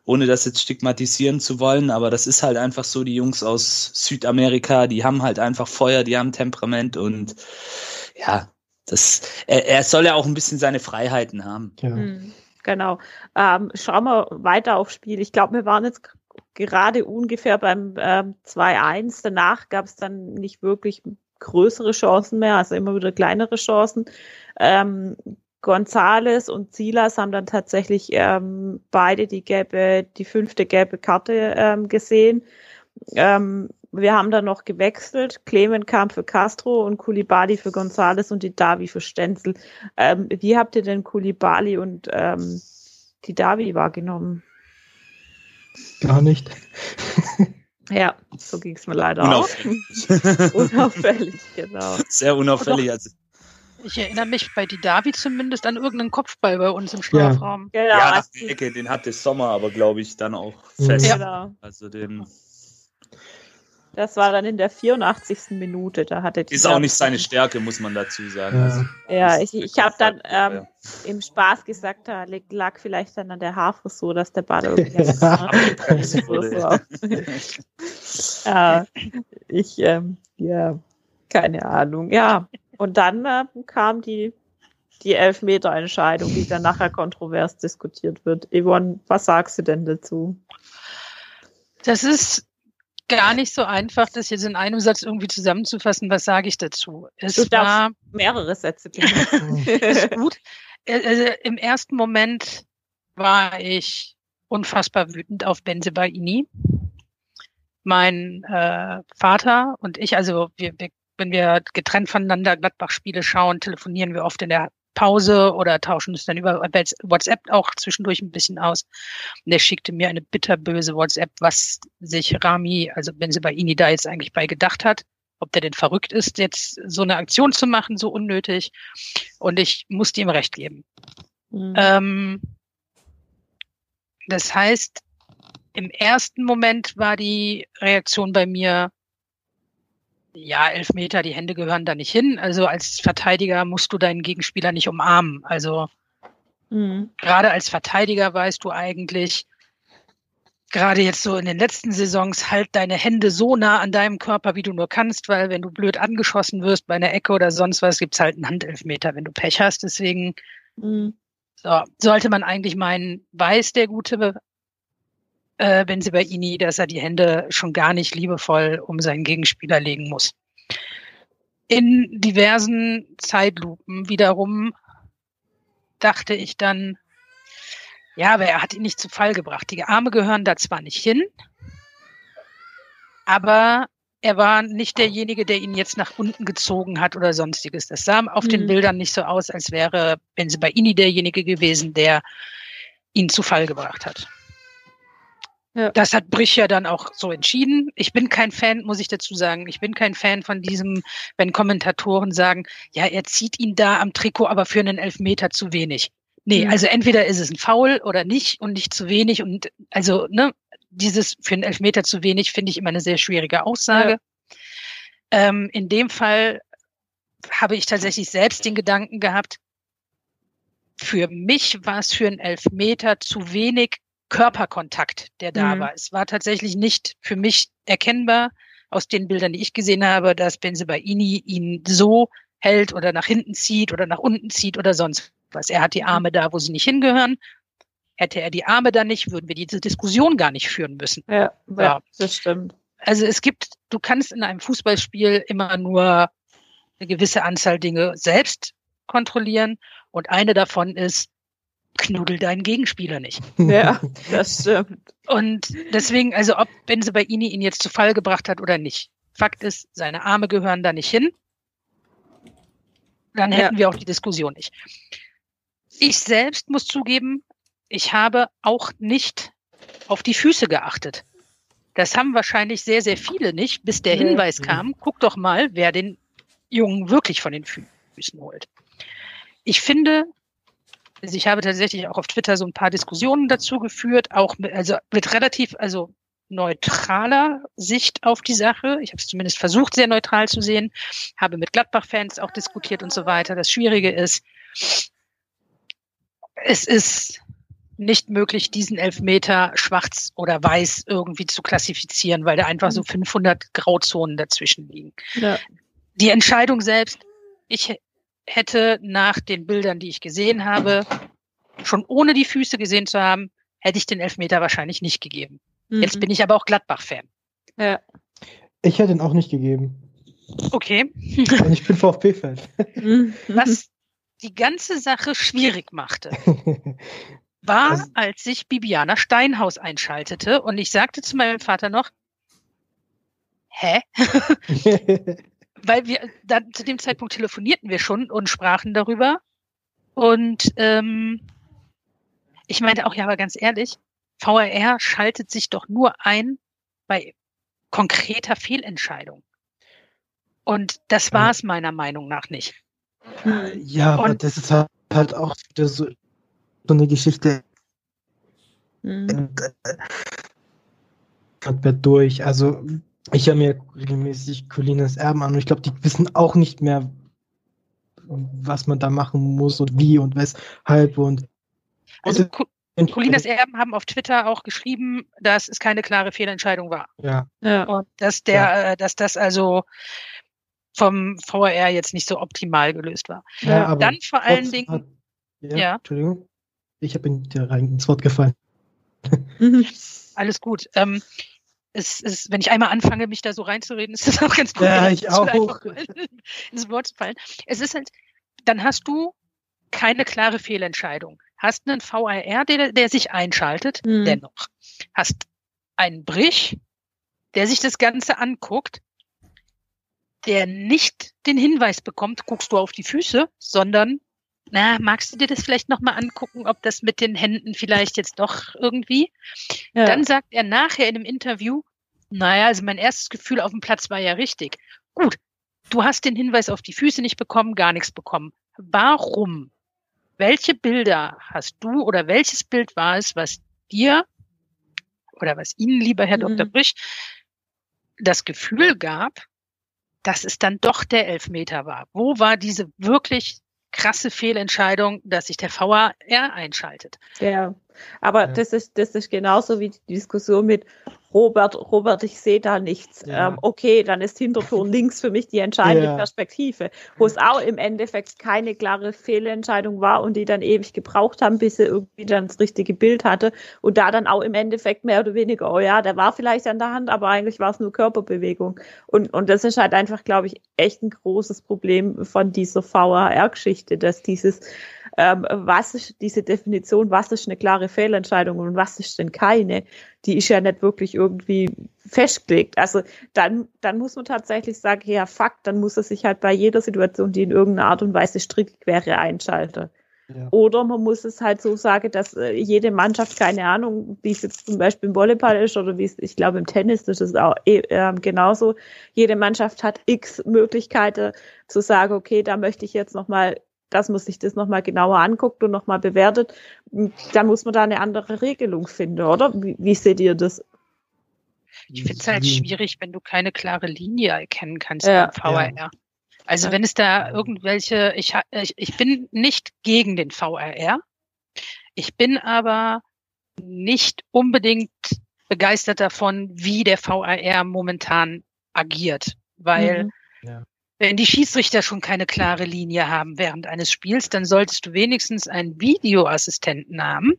S5: ohne das jetzt stigmatisieren zu wollen. Aber das ist halt einfach so, die Jungs aus Südamerika, die haben halt einfach Feuer, die haben Temperament und ja, das, er, er soll ja auch ein bisschen seine Freiheiten haben.
S4: Ja.
S1: Mhm. Genau. Ähm, schauen wir weiter aufs Spiel. Ich glaube, wir waren jetzt gerade ungefähr beim ähm, 2-1. Danach gab es dann nicht wirklich größere Chancen mehr, also immer wieder kleinere Chancen. Ähm, Gonzales und Silas haben dann tatsächlich ähm, beide die gelbe, die fünfte gelbe Karte ähm, gesehen. Ähm, wir haben dann noch gewechselt. Clement kam für Castro und Kulibali für Gonzales und die Davi für Stenzel. Ähm, wie habt ihr denn Kulibali und ähm, die Davi wahrgenommen?
S4: Gar nicht.
S1: Ja, so ging es mir leider auch.
S5: Unauffällig.
S1: Unauffällig, genau.
S5: Sehr unauffällig. Also,
S3: Ich erinnere mich bei Didavi zumindest an irgendeinen Kopfball bei uns im.
S1: Genau,
S5: ja, nach
S1: also,
S5: der Ecke, den hatte Sommer aber, glaube ich, dann auch
S4: Mhm.
S5: fest.
S1: genau.
S5: Also den
S1: Das war dann in der 84. Minute. Da hatte die
S5: ist auch
S1: Davi-
S5: nicht seine Stärke, muss man dazu sagen.
S4: Ja.
S5: Also,
S1: Ja, ich, ich habe dann
S5: Ja.
S1: ähm, im Spaß gesagt, da lag- lag vielleicht dann an der Haarfrisur, dass der Ball irgendwie
S4: Ja.
S1: ja, ich, ähm, ja, keine Ahnung. Ja, und dann ähm, kam die, die Elfmeter-Entscheidung, die dann nachher kontrovers diskutiert wird. Yvonne, was sagst du denn dazu?
S3: Das ist gar nicht so einfach, das jetzt in einem Satz irgendwie zusammenzufassen. Was sage ich dazu? Es
S1: Du
S3: war
S1: Mehrere Sätze.
S3: ist gut. Äh, Also im ersten Moment war ich unfassbar wütend auf Benzebaini. Mein äh, Vater und ich, also wir, wir, wenn wir getrennt voneinander Gladbach-Spiele schauen, telefonieren wir oft in der Pause oder tauschen es dann über WhatsApp auch zwischendurch ein bisschen aus. Und er schickte mir eine bitterböse WhatsApp, was sich Rami, also Benzebaini da jetzt eigentlich bei gedacht hat. Ob der denn verrückt ist, jetzt so eine Aktion zu machen, so unnötig. Und ich musste ihm recht geben.
S1: Mhm.
S3: Ähm, das heißt, im ersten Moment war die Reaktion bei mir Ja, Elfmeter, die Hände gehören da nicht hin. Also als Verteidiger musst du deinen Gegenspieler nicht umarmen. Also
S1: Mhm.
S3: gerade als Verteidiger weißt du eigentlich, gerade jetzt so in den letzten Saisons, halt deine Hände so nah an deinem Körper, wie du nur kannst, weil wenn du blöd angeschossen wirst bei einer Ecke oder sonst was, gibt's halt einen Handelfmeter, wenn du Pech hast. Deswegen
S1: Mhm.
S3: so, sollte man eigentlich meinen, weiß der gute äh, Benzibaini, dass er die Hände schon gar nicht liebevoll um seinen Gegenspieler legen muss. In diversen Zeitlupen wiederum dachte ich dann, ja, aber er hat ihn nicht zu Fall gebracht. Die Arme gehören da zwar nicht hin, aber er war nicht derjenige, der ihn jetzt nach unten gezogen hat oder sonstiges. Das sah auf den
S1: Mhm.
S3: Bildern nicht so aus, als wäre Benzibaini derjenige gewesen, der ihn zu Fall gebracht hat.
S1: Ja.
S3: Das hat Brich ja dann auch so entschieden. Ich bin kein Fan, muss ich dazu sagen. Ich bin kein Fan von diesem, wenn Kommentatoren sagen, ja, er zieht ihn da am Trikot, aber für einen Elfmeter zu wenig. Nee,
S1: Mhm.
S3: also entweder ist es ein Foul oder nicht und nicht zu wenig. Und also, ne, dieses für einen Elfmeter zu wenig finde ich immer eine sehr schwierige Aussage. Ähm, in dem Fall habe ich tatsächlich selbst den Gedanken gehabt, für mich war es für einen Elfmeter zu wenig Körperkontakt, der da
S1: Mhm.
S3: war. Es war tatsächlich nicht für mich erkennbar aus den Bildern, die ich gesehen habe, dass Benzebaini ihn so hält oder nach hinten zieht oder nach unten zieht oder sonst was. Er hat die Arme da, wo sie nicht hingehören. Hätte er die Arme da nicht, würden wir diese Diskussion gar nicht führen müssen.
S1: Ja, ja,
S3: Ja.
S1: das stimmt.
S3: Also es gibt, du kannst in einem Fußballspiel immer nur eine gewisse Anzahl Dinge selbst kontrollieren und eine davon ist, knuddel deinen Gegenspieler nicht.
S1: Ja, das stimmt.
S3: Und deswegen, also ob Benzebaini ihn jetzt zu Fall gebracht hat oder nicht. Fakt ist, seine Arme gehören da nicht hin. Dann
S1: Ja.
S3: hätten wir auch die Diskussion nicht. Ich selbst muss zugeben, ich habe auch nicht auf die Füße geachtet. Das haben wahrscheinlich sehr, sehr viele nicht, bis der
S1: Nee.
S3: Hinweis kam, guck doch mal, wer den Jungen wirklich von den Füßen holt. Ich finde, also ich habe tatsächlich auch auf Twitter so ein paar Diskussionen dazu geführt, auch mit, also mit relativ, also neutraler Sicht auf die Sache. Ich habe es zumindest versucht, sehr neutral zu sehen, habe mit Gladbach-Fans auch diskutiert und so weiter. Das Schwierige ist, es ist nicht möglich, diesen Elfmeter schwarz oder weiß irgendwie zu klassifizieren, weil da einfach so 500 Grauzonen dazwischen liegen.
S1: Ja.
S3: Die Entscheidung selbst, ich hätte nach den Bildern, die ich gesehen habe, schon ohne die Füße gesehen zu haben, hätte ich den Elfmeter wahrscheinlich nicht gegeben. Jetzt
S1: Mhm.
S3: bin ich aber auch Gladbach-Fan.
S1: Ja.
S4: Ich hätte ihn auch nicht gegeben.
S3: Okay.
S4: Und ich bin VfB-Fan.
S1: Mhm.
S3: Was die ganze Sache schwierig machte, war,
S4: Also-
S3: als sich Bibiana Steinhaus einschaltete und ich sagte zu meinem Vater noch, hä? Weil wir dann zu dem Zeitpunkt telefonierten wir schon und sprachen darüber. Und ähm, ich meinte auch, ja, aber ganz ehrlich, VRR schaltet sich doch nur ein bei konkreter Fehlentscheidung. Und das war es meiner Meinung nach nicht.
S4: ja, aber
S3: Und-
S4: das ist halt, halt auch wieder so, so eine Geschichte.
S1: Mhm.
S4: kommt mehr durch. Also ich höre mir regelmäßig Colinas Erben an und ich glaube, die wissen auch nicht mehr, was man da machen muss und wie und weshalb und
S3: Also Co- Colinas
S4: Also,
S3: Erben haben auf Twitter auch geschrieben, dass es keine klare Fehlentscheidung war.
S4: ja,
S1: Ja.
S3: Und dass der, äh, dass das also vom VRR jetzt nicht so optimal gelöst war.
S4: ja, aber
S3: Dann vor allen Dingen,
S4: hat, ja,
S3: Ja.
S4: Entschuldigung, ich habe in dir rein ins Wort gefallen.
S1: Mhm.
S3: alles gut. Ähm, es ist, wenn ich einmal anfange, mich da so reinzureden, ist das auch ganz gut.
S4: Ja, ich auch.
S3: ins Wort zu fallen. Es ist halt, dann hast du keine klare Fehlentscheidung. Hast einen VAR, der, der sich einschaltet,
S1: Mhm.
S3: dennoch. Hast einen Brich, der sich das Ganze anguckt, der nicht den Hinweis bekommt, guckst du auf die Füße, sondern na, magst du dir das vielleicht nochmal angucken, ob das mit den Händen vielleicht jetzt doch irgendwie?
S1: Ja.
S3: Dann sagt er nachher in einem Interview, naja, also mein erstes Gefühl auf dem Platz war ja richtig. Gut, du hast den Hinweis auf die Füße nicht bekommen, gar nichts bekommen. Warum? Welche Bilder hast du oder welches Bild war es, was dir oder was Ihnen, lieber Herr
S1: Mhm.
S3: Dr. Brich, das Gefühl gab, dass es dann doch der Elfmeter war. Wo war diese wirklich krasse Fehlentscheidung, dass sich der VAR einschaltet?
S1: Ja, aber ja. das ist, das ist genauso wie die Diskussion mit, Robert, Robert, ich sehe da nichts. Ja. Ähm, okay, dann ist Hinterton links für mich die entscheidende ja. Perspektive, wo es auch im Endeffekt keine klare Fehlentscheidung war und die dann ewig gebraucht haben, bis sie irgendwie dann das richtige Bild hatte und da dann auch im Endeffekt mehr oder weniger, oh ja, der war vielleicht an der Hand, aber eigentlich war es nur Körperbewegung. Und, und das ist halt einfach, glaube ich, echt ein großes Problem von dieser VAR-Geschichte, dass dieses ähm, was ist diese Definition, was ist eine klare Fehlentscheidung und was ist denn keine, die ist ja nicht wirklich irgendwie festgelegt. Also dann, dann muss man tatsächlich sagen, ja, Fakt, dann muss er sich halt bei jeder Situation, die in irgendeiner Art und Weise strittig wäre, einschalten. Ja. Oder man muss es halt so sagen, dass äh, jede Mannschaft, keine Ahnung, wie es jetzt zum Beispiel im Volleyball ist oder wie es, ich glaube, im Tennis ist es auch äh, ähm, genauso. Jede Mannschaft hat x Möglichkeiten zu sagen, okay, da möchte ich jetzt nochmal dass man sich das nochmal genauer anguckt und nochmal bewertet, dann muss man da eine andere Regelung finden, oder? Wie, wie seht ihr das?
S3: Ich finde es halt schwierig, wenn du keine klare Linie erkennen kannst ja, beim VRR. Ja. Also wenn es da irgendwelche, ich, ich, ich bin nicht gegen den VRR, ich bin aber nicht unbedingt begeistert davon, wie der VRR momentan agiert, weil mhm. ja. Wenn die Schiedsrichter schon keine klare Linie haben während eines Spiels, dann solltest du wenigstens einen Videoassistenten haben,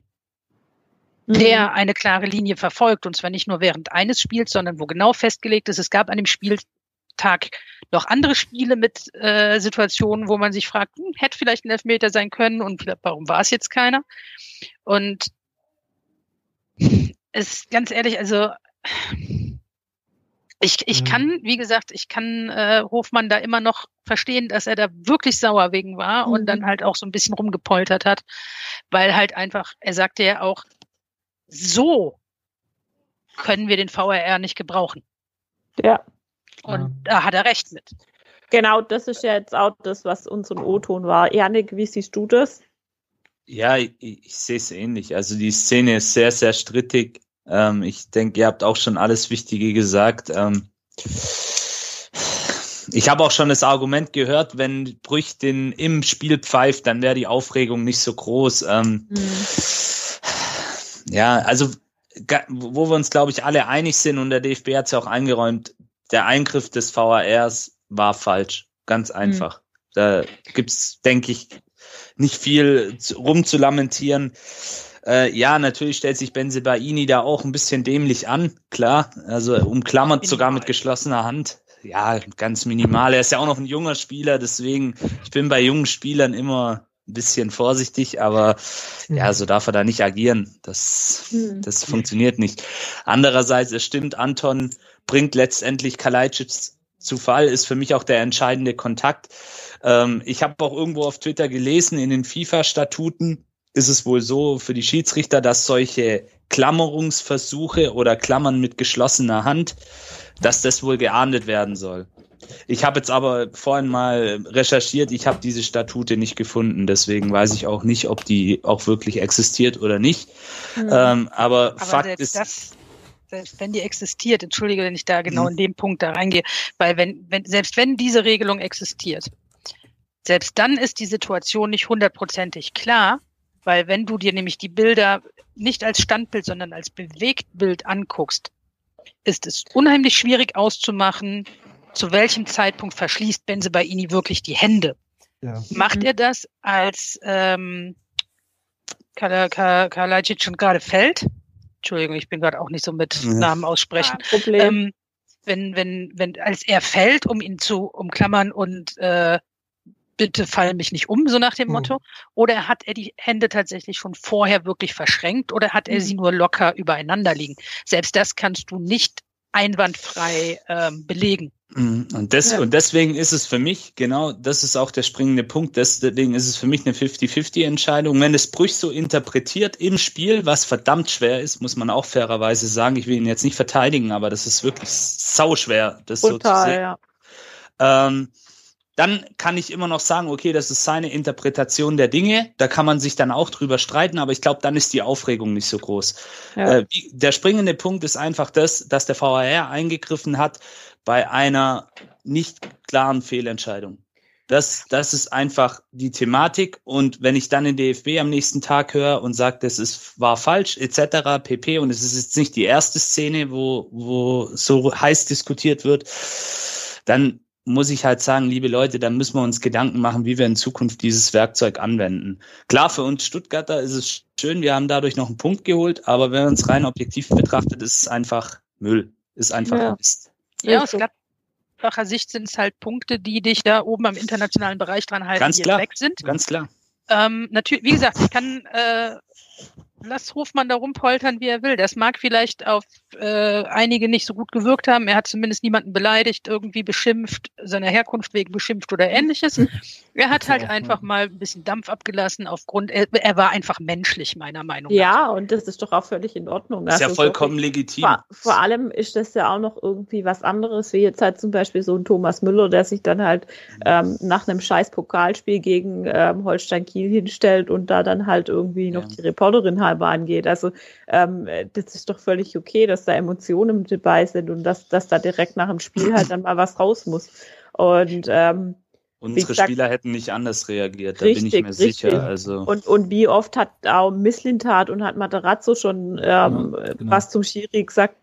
S3: mhm. der eine klare Linie verfolgt. Und zwar nicht nur während eines Spiels, sondern wo genau festgelegt ist, es gab an dem Spieltag noch andere Spiele mit äh, Situationen, wo man sich fragt, hm, hätte vielleicht ein Elfmeter sein können und warum war es jetzt keiner? Und es ganz ehrlich, also ich, ich mhm. kann, wie gesagt, ich kann äh, Hofmann da immer noch verstehen, dass er da wirklich sauer wegen war mhm. und dann halt auch so ein bisschen rumgepoltert hat, weil halt einfach, er sagte ja auch, so können wir den VRR nicht gebrauchen.
S1: Ja.
S3: Und ja. da hat er recht mit.
S1: Genau, das ist ja jetzt auch das, was unser O-Ton war. Janik, wie siehst du das?
S5: Ja, ich, ich sehe es ähnlich. Also die Szene ist sehr, sehr strittig. Ähm, ich denke, ihr habt auch schon alles Wichtige gesagt. Ähm, ich habe auch schon das Argument gehört, wenn Brüch den im Spiel pfeift, dann wäre die Aufregung nicht so groß. Ähm, mhm. Ja, also wo wir uns, glaube ich, alle einig sind und der DFB hat es ja auch eingeräumt, der Eingriff des VARs war falsch. Ganz mhm. einfach. Mhm. Da gibt's, denke ich, nicht viel rumzulamentieren. Äh, ja, natürlich stellt sich Benzebaini da auch ein bisschen dämlich an, klar. Also umklammert sogar mit geschlossener Hand. Ja, ganz minimal. Er ist ja auch noch ein junger Spieler, deswegen, ich bin bei jungen Spielern immer ein bisschen vorsichtig, aber mhm. ja, so darf er da nicht agieren. Das, mhm. das funktioniert nicht. Andererseits, es stimmt, Anton bringt letztendlich Kalajdzic zu Fall, ist für mich auch der entscheidende Kontakt. Ähm, ich habe auch irgendwo auf Twitter gelesen, in den FIFA-Statuten ist es wohl so für die Schiedsrichter, dass solche Klammerungsversuche oder Klammern mit geschlossener Hand, dass das wohl geahndet werden soll. Ich habe jetzt aber vorhin mal recherchiert, ich habe diese Statute nicht gefunden, deswegen weiß ich auch nicht, ob die auch wirklich existiert oder nicht. Mhm. Ähm, aber, aber, Fakt ist. Das,
S3: selbst wenn die existiert, entschuldige, wenn ich da genau mhm. in dem Punkt da reingehe, weil wenn, wenn, selbst wenn diese Regelung existiert, selbst dann ist die Situation nicht hundertprozentig klar, weil wenn du dir nämlich die Bilder nicht als Standbild, sondern als Bewegtbild anguckst, ist es unheimlich schwierig auszumachen, zu welchem Zeitpunkt verschließt Benze bei Ini wirklich die Hände. Ja. Macht mhm. er das, als ähm, Kalajic schon gerade fällt? Entschuldigung, ich bin gerade auch nicht so mit ja. Namen aussprechen. Ah, Problem. Ähm, wenn, wenn, wenn, als er fällt, um ihn zu umklammern und äh, bitte fall mich nicht um, so nach dem mhm. Motto? Oder hat er die Hände tatsächlich schon vorher wirklich verschränkt oder hat er mhm. sie nur locker übereinander liegen? Selbst das kannst du nicht einwandfrei ähm, belegen.
S5: Mhm. Und, des, ja. und deswegen ist es für mich, genau, das ist auch der springende Punkt, deswegen ist es für mich eine 50-50-Entscheidung. Wenn es Brüch so interpretiert im Spiel, was verdammt schwer ist, muss man auch fairerweise sagen, ich will ihn jetzt nicht verteidigen, aber das ist wirklich sau schwer, das Total, so zu sehen. Ja. Ähm, dann kann ich immer noch sagen, okay, das ist seine Interpretation der Dinge. Da kann man sich dann auch drüber streiten, aber ich glaube, dann ist die Aufregung nicht so groß.
S1: Ja.
S5: Äh, der springende Punkt ist einfach das, dass der VAR eingegriffen hat bei einer nicht klaren Fehlentscheidung. Das, das ist einfach die Thematik. Und wenn ich dann den DFB am nächsten Tag höre und sage, das ist, war falsch, etc., pp, und es ist jetzt nicht die erste Szene, wo, wo so heiß diskutiert wird, dann muss ich halt sagen, liebe Leute, dann müssen wir uns Gedanken machen, wie wir in Zukunft dieses Werkzeug anwenden. Klar, für uns Stuttgarter ist es schön, wir haben dadurch noch einen Punkt geholt, aber wenn man es rein objektiv betrachtet, ist es einfach Müll. Ist einfach
S1: Ja.
S5: Mist.
S3: Ja, aus. Gladbacher Sicht sind es halt Punkte, die dich da oben am internationalen Bereich dran halten,
S5: Ganz
S3: die
S5: klar.
S3: weg sind.
S5: Ganz klar.
S3: Ähm, natürlich, wie gesagt, ich kann, äh, lass Hofmann da rumpoltern, wie er will. Das mag vielleicht auf äh, einige nicht so gut gewirkt haben. Er hat zumindest niemanden beleidigt, irgendwie beschimpft, seiner Herkunft wegen beschimpft oder ähnliches. Er hat halt einfach mal ein bisschen Dampf abgelassen aufgrund, er, er war einfach menschlich, meiner Meinung nach.
S1: Ja, und das ist doch auch völlig in Ordnung.
S5: Ist ja
S1: Also
S5: vollkommen
S1: wirklich-
S5: legitim.
S1: Vor, vor allem ist das ja auch noch irgendwie was anderes, wie jetzt halt zum Beispiel so ein Thomas Müller, der sich dann halt ähm, nach einem scheiß Pokalspiel gegen ähm, Holstein Kiel hinstellt und da dann halt irgendwie noch
S5: Ja.
S1: die Reporterin halber angeht. Also ähm, das ist doch völlig okay, dass da Emotionen mit dabei sind und dass, dass da direkt nach dem Spiel halt dann mal was raus muss. Und ähm,
S5: Unsere
S1: gesagt-
S5: Spieler hätten nicht anders reagiert, da bin ich
S1: Richtig,
S5: mir sicher.
S1: richtig.
S5: Also
S1: Und, und wie oft hat auch Misslintat und hat Materazzo schon ähm,
S2: Ja, genau.
S1: was zum Schiri gesagt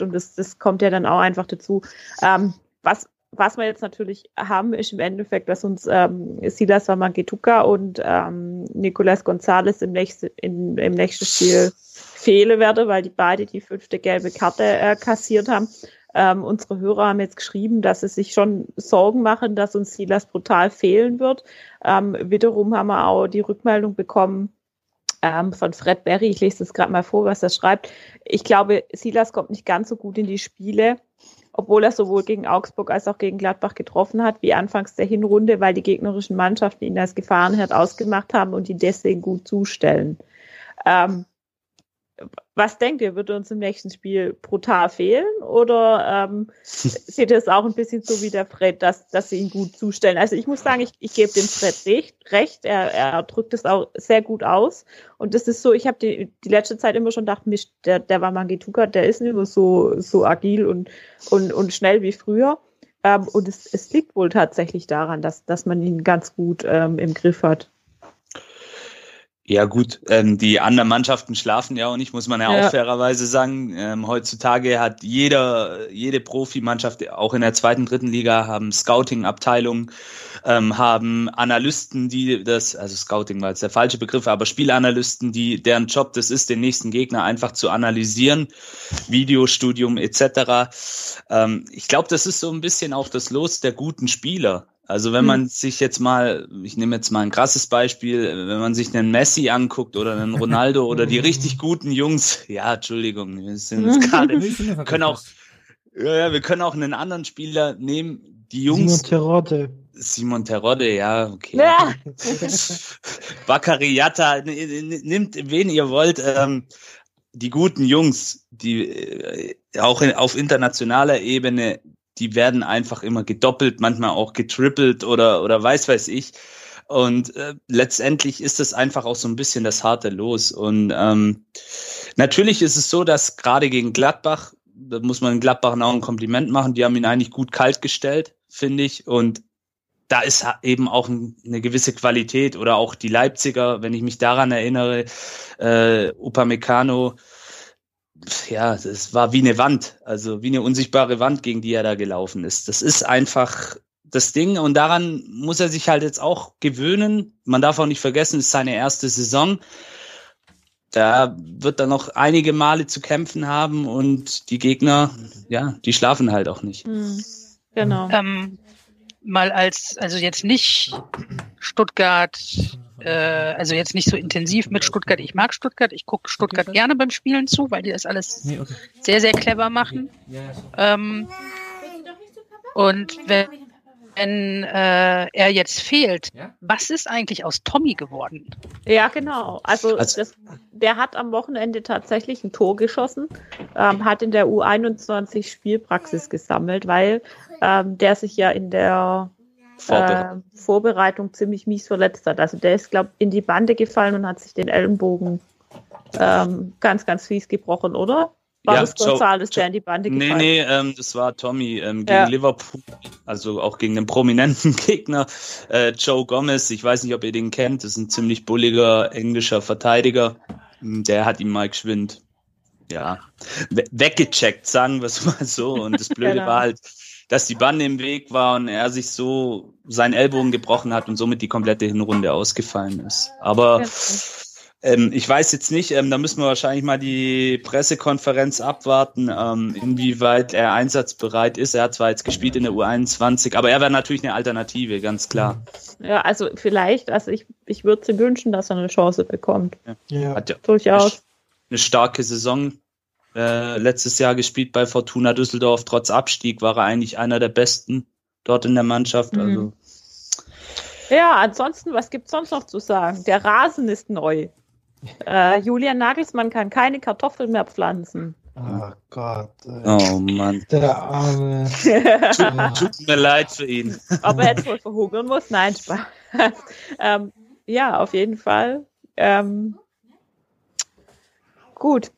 S1: und das, das kommt ja dann auch einfach dazu. Ähm, was, was wir jetzt natürlich haben, ist im Endeffekt, dass uns ähm, Silas Wamagetuka und ähm, Nicolas Gonzalez im nächsten, in, im nächsten Spiel fehlen werde, weil die beide die fünfte gelbe Karte äh, kassiert haben. Ähm, unsere Hörer haben jetzt geschrieben, dass sie sich schon Sorgen machen, dass uns Silas brutal fehlen wird. Ähm, wiederum haben wir auch die Rückmeldung bekommen ähm, von Fred Berry. Ich lese das gerade mal vor, was er schreibt. Ich glaube, Silas kommt nicht ganz so gut in die Spiele, obwohl er sowohl gegen Augsburg als auch gegen Gladbach getroffen hat, wie anfangs der Hinrunde, weil die gegnerischen Mannschaften ihn als Gefahrenherd ausgemacht haben und ihn deswegen gut zustellen. Ähm, was denkt ihr, wird uns im nächsten Spiel brutal fehlen? Oder ähm, seht ihr es auch ein bisschen so wie der Fred, dass, dass sie ihn gut zustellen? Also ich muss sagen, ich, ich gebe dem Fred recht. recht. Er, er drückt es auch sehr gut aus. Und das ist so, ich habe die, die letzte Zeit immer schon gedacht, Mist, der, der war Mangituka, der ist nicht mehr so, so agil und, und, und schnell wie früher. Ähm, und es, es liegt wohl tatsächlich daran, dass, dass man ihn ganz gut ähm, im Griff hat.
S5: Ja gut, ähm, die anderen Mannschaften schlafen ja auch nicht, muss man ja,
S1: Ja.
S5: auch fairerweise sagen. Ähm, heutzutage hat jeder, jede Profimannschaft, auch in der zweiten, dritten Liga, haben Scouting-Abteilungen, ähm, haben Analysten, die das, also Scouting war jetzt der falsche Begriff, aber Spielanalysten, die deren Job das ist, den nächsten Gegner einfach zu analysieren, Videostudium etc. Ähm, ich glaube, das ist so ein bisschen auch das Los der guten Spieler. Also wenn
S1: Hm.
S5: man sich jetzt mal, ich nehme jetzt mal ein krasses Beispiel, wenn man sich einen Messi anguckt oder einen Ronaldo oder die richtig guten Jungs, ja, Entschuldigung, wir sind jetzt gerade, können auch, ja, wir können auch einen anderen Spieler nehmen, die
S4: Simon
S5: Jungs,
S4: Terodde.
S5: Simon Terodde, ja, okay.
S1: Ja.
S5: Bakariata, nimmt wen ihr wollt, ähm, die guten Jungs, die äh, auch in, auf internationaler Ebene, die werden einfach immer gedoppelt, manchmal auch getrippelt oder oder weiß weiß ich. Und äh, letztendlich ist es einfach auch so ein bisschen das harte Los. Und ähm, natürlich ist es so, dass gerade gegen Gladbach, da muss man Gladbach auch ein Kompliment machen, die haben ihn eigentlich gut kalt gestellt, finde ich. Und da ist eben auch ein, eine gewisse Qualität oder auch die Leipziger, wenn ich mich daran erinnere, äh, Upamecano, ja, das war wie eine Wand, also wie eine unsichtbare Wand, gegen die er da gelaufen ist. Das ist einfach das Ding und daran muss er sich halt jetzt auch gewöhnen. Man darf auch nicht vergessen, es ist seine erste Saison. Da wird er noch einige Male zu kämpfen haben und die Gegner, ja, die schlafen halt auch nicht.
S1: Hm, Genau.
S3: Ähm, mal als, also jetzt nicht Stuttgart, äh, also jetzt nicht so intensiv mit Stuttgart. Ich mag Stuttgart, ich gucke Stuttgart gerne beim Spielen zu, weil die das alles
S2: Nee, okay.
S3: sehr, sehr clever machen.
S2: Ja, ja, so.
S3: Ähm, und wenn, wenn äh, er jetzt fehlt,
S2: Ja?
S3: was ist eigentlich aus Tommy geworden?
S1: Ja, genau. Also,
S5: Also-
S1: das, der hat am Wochenende tatsächlich ein Tor geschossen, ähm, hat in der U21 Spielpraxis gesammelt, weil ähm, der sich ja in der Vorbereitung. Äh, Vorbereitung ziemlich mies verletzt hat. Also der ist, glaube ich, in die Bande gefallen und hat sich den Ellenbogen ähm, ganz, ganz fies gebrochen, oder? War ja, das Gonzales, der in die Bande
S5: gefallen Nee, nee, ähm, das war Tommy ähm, gegen ja. Liverpool, also auch gegen einen prominenten Gegner, äh, Joe Gomez. Ich weiß nicht, ob ihr den kennt. Das ist ein ziemlich bulliger englischer Verteidiger. Der hat ihm mal geschwind, ja, weggecheckt, sagen wir es mal so. Und das Blöde genau. war halt, dass die Bande im Weg war und er sich so seinen Ellbogen gebrochen hat und somit die komplette Hinrunde ausgefallen ist. Aber ähm, ich weiß jetzt nicht, ähm, da müssen wir wahrscheinlich mal die Pressekonferenz abwarten, ähm, inwieweit er einsatzbereit ist. Er hat zwar jetzt gespielt in der U21, aber er wäre natürlich eine Alternative, ganz klar.
S1: Ja, also vielleicht, also ich, ich würde ihm wünschen, dass er eine Chance bekommt.
S5: Ja. Hat ja durchaus eine starke Saison äh, letztes Jahr gespielt bei Fortuna Düsseldorf. Trotz Abstieg war er eigentlich einer der besten dort in der Mannschaft. Mhm. Also.
S1: Ja, ansonsten, was gibt es sonst noch zu sagen? Der Rasen ist neu. Äh, Julian Nagelsmann kann keine Kartoffeln mehr pflanzen.
S4: Oh Gott.
S5: Ey. Oh Mann.
S4: Der arme.
S5: tut, tut, mir leid für ihn.
S1: Ob er jetzt wohl verhungern muss? Nein, Spaß. ähm, ja, auf jeden Fall. Ähm, gut.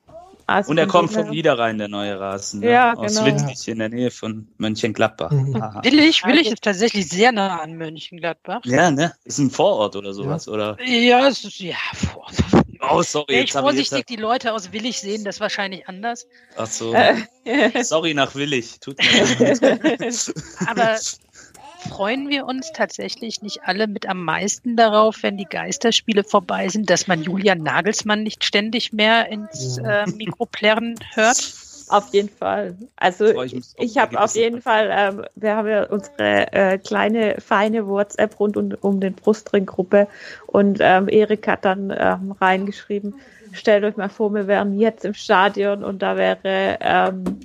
S5: Also und er kommt vom Niederrhein, der neue Rasen. Ne?
S1: Ja,
S5: Aus
S1: genau.
S5: Windig in der Nähe von Mönchengladbach.
S3: Mhm. Willig, Willig ist tatsächlich sehr nah an Mönchengladbach.
S5: Ja, ne? Ist ein Vorort oder sowas, ja. oder?
S3: Ja, es ist, ja, Vorort.
S5: Oh, sorry.
S3: Wenn ich vorsichtig die Leute aus Willig sehen, das wahrscheinlich anders.
S5: Ach so. Äh. sorry nach Willig. Tut mir
S3: leid. Aber freuen wir uns tatsächlich nicht alle mit am meisten darauf, wenn die Geisterspiele vorbei sind, dass man Julian Nagelsmann nicht ständig mehr ins äh, Mikro plärren hört?
S1: Auf jeden Fall. Also ich, ich habe auf jeden Fall, ähm, wir haben ja unsere äh, kleine, feine WhatsApp rund um, um den Brustring-Gruppe und ähm, Erik hat dann ähm, reingeschrieben, stellt euch mal vor, wir wären jetzt im Stadion und da wäre ähm,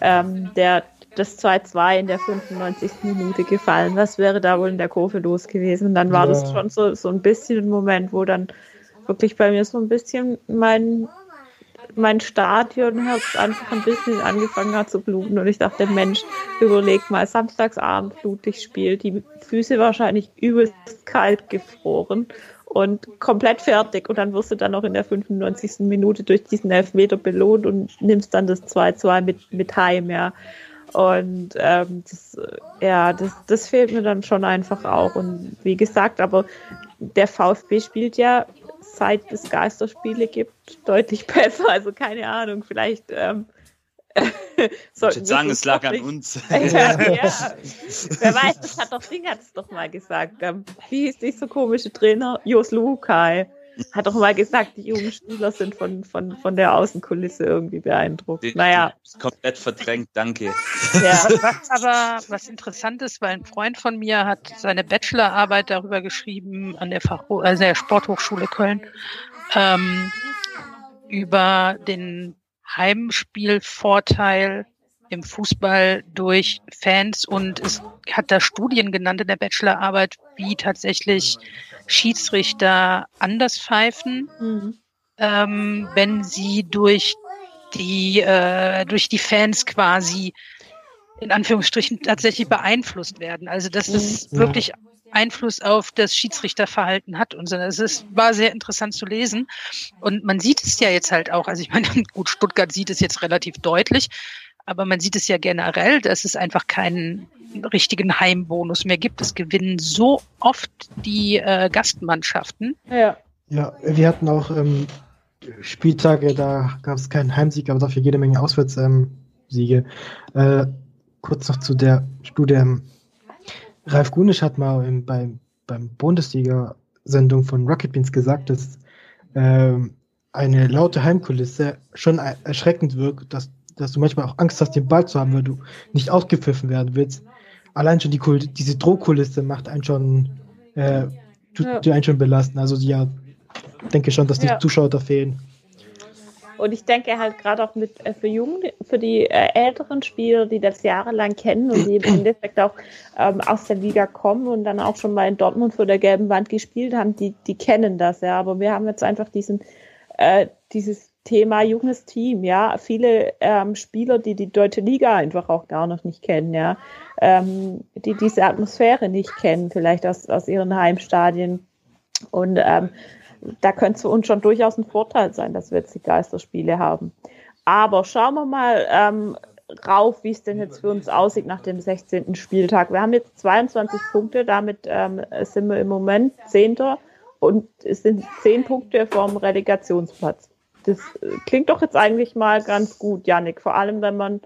S1: ähm, der das 2-2 in der 95. Minute gefallen. Was wäre da wohl in der Kurve los gewesen? Und dann war ja. das schon so, so ein bisschen ein Moment, wo dann wirklich bei mir so ein bisschen mein, mein Stadionherz einfach ein bisschen angefangen hat zu bluten. Und ich dachte, Mensch, überleg mal, Samstagsabend blutig spielt, die Füße wahrscheinlich übelst kalt gefroren und komplett fertig. Und dann wirst du dann noch in der 95. Minute durch diesen Elfmeter belohnt und nimmst dann das 2-2 mit, mit heim, ja. Und ähm, das, ja, das, das fehlt mir dann schon einfach auch. Und wie gesagt, aber der VfB spielt ja, seit es Geisterspiele gibt, deutlich besser. Also keine Ahnung, vielleicht ähm,
S5: ich sagen, es lag an uns.
S1: ja, ja. Wer weiß, das hat doch Ding hat es doch mal gesagt. Ähm, wie hieß dieser komische Trainer? Jos Lukai hat doch mal gesagt, die jungen Spieler sind von, von, von der Außenkulisse irgendwie beeindruckt. Den, naja.
S5: Komplett verdrängt, danke.
S3: Ja. Aber was interessant ist, weil ein Freund von mir hat seine Bachelorarbeit darüber geschrieben an der, Fach also der Sporthochschule Köln ähm, über den Heimspielvorteil im Fußball durch Fans und es hat da Studien genannt in der Bachelorarbeit, wie tatsächlich Schiedsrichter anders pfeifen, mhm. ähm, wenn sie durch die, äh, durch die Fans quasi in Anführungsstrichen tatsächlich beeinflusst werden. Also dass es mhm. wirklich Einfluss auf das Schiedsrichterverhalten hat und so. Es ist, war sehr interessant zu lesen. Und man sieht es ja jetzt halt auch, also ich meine, gut, Stuttgart sieht es jetzt relativ deutlich, aber man sieht es ja generell, dass es einfach keinen richtigen Heimbonus mehr gibt. Es gewinnen so oft die äh, Gastmannschaften.
S1: Ja.
S4: Ja, wir hatten auch ähm, Spieltage, da gab es keinen Heimsieg, aber dafür jede Menge Auswärtssiege. Ähm, äh, kurz noch zu der Studie. Ähm, Ralf Gunisch hat mal im, beim, beim Bundesliga-Sendung von Rocket Beans gesagt, dass ähm, eine laute Heimkulisse schon erschreckend wirkt, dass dass du manchmal auch Angst hast, den Ball zu haben, weil du nicht ausgepfiffen werden willst. Allein schon die Kul diese Drohkulisse macht einen schon, äh, tut ja. einen schon belasten. Also ja, denke schon, dass die ja. Zuschauer da fehlen.
S1: Und ich denke halt gerade auch mit äh, für Jungen, für die äh, älteren Spieler, die das jahrelang kennen und die im Endeffekt auch ähm, aus der Liga kommen und dann auch schon mal in Dortmund vor der gelben Wand gespielt haben, die, die kennen das ja. Aber wir haben jetzt einfach diesen, äh, dieses Thema junges Team, ja, viele ähm, Spieler, die die deutsche Liga einfach auch gar noch nicht kennen, ja, ähm, die diese Atmosphäre nicht kennen, vielleicht aus, aus ihren Heimstadien. Und ähm, da könnte es für uns schon durchaus ein Vorteil sein, dass wir jetzt die Geisterspiele haben. Aber schauen wir mal ähm, rauf, wie es denn jetzt für uns aussieht nach dem 16. Spieltag. Wir haben jetzt 22 Punkte, damit ähm, sind wir im Moment Zehnter und es sind zehn Punkte vom Relegationsplatz das äh, klingt doch jetzt eigentlich mal ganz gut, Yannick. Vor allem, wenn man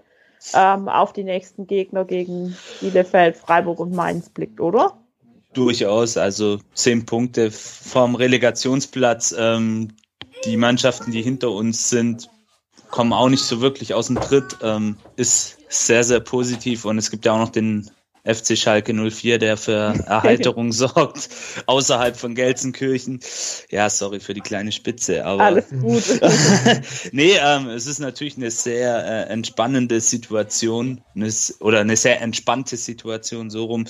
S1: ähm, auf die nächsten Gegner gegen Bielefeld, Freiburg und Mainz blickt, oder?
S5: Durchaus, also zehn Punkte vom Relegationsplatz. Ähm, die Mannschaften, die hinter uns sind, kommen auch nicht so wirklich aus dem Tritt. Ähm, ist sehr, sehr positiv und es gibt ja auch noch den FC Schalke 04, der für Erheiterung sorgt, außerhalb von Gelsenkirchen. Ja, sorry für die kleine Spitze, aber.
S1: Alles gut.
S5: nee, ähm, es ist natürlich eine sehr äh, entspannende Situation eine, oder eine sehr entspannte Situation, so rum,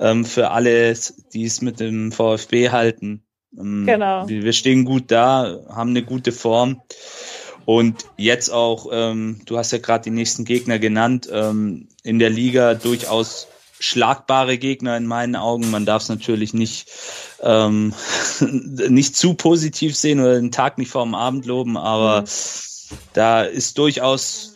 S5: ähm, für alle, die es mit dem VfB halten. Ähm,
S1: genau.
S5: Wir, wir stehen gut da, haben eine gute Form. Und jetzt auch, ähm, du hast ja gerade die nächsten Gegner genannt, ähm, in der Liga durchaus schlagbare Gegner in meinen Augen. Man darf es natürlich nicht, ähm, nicht zu positiv sehen oder den Tag nicht vor dem Abend loben, aber mhm. da ist durchaus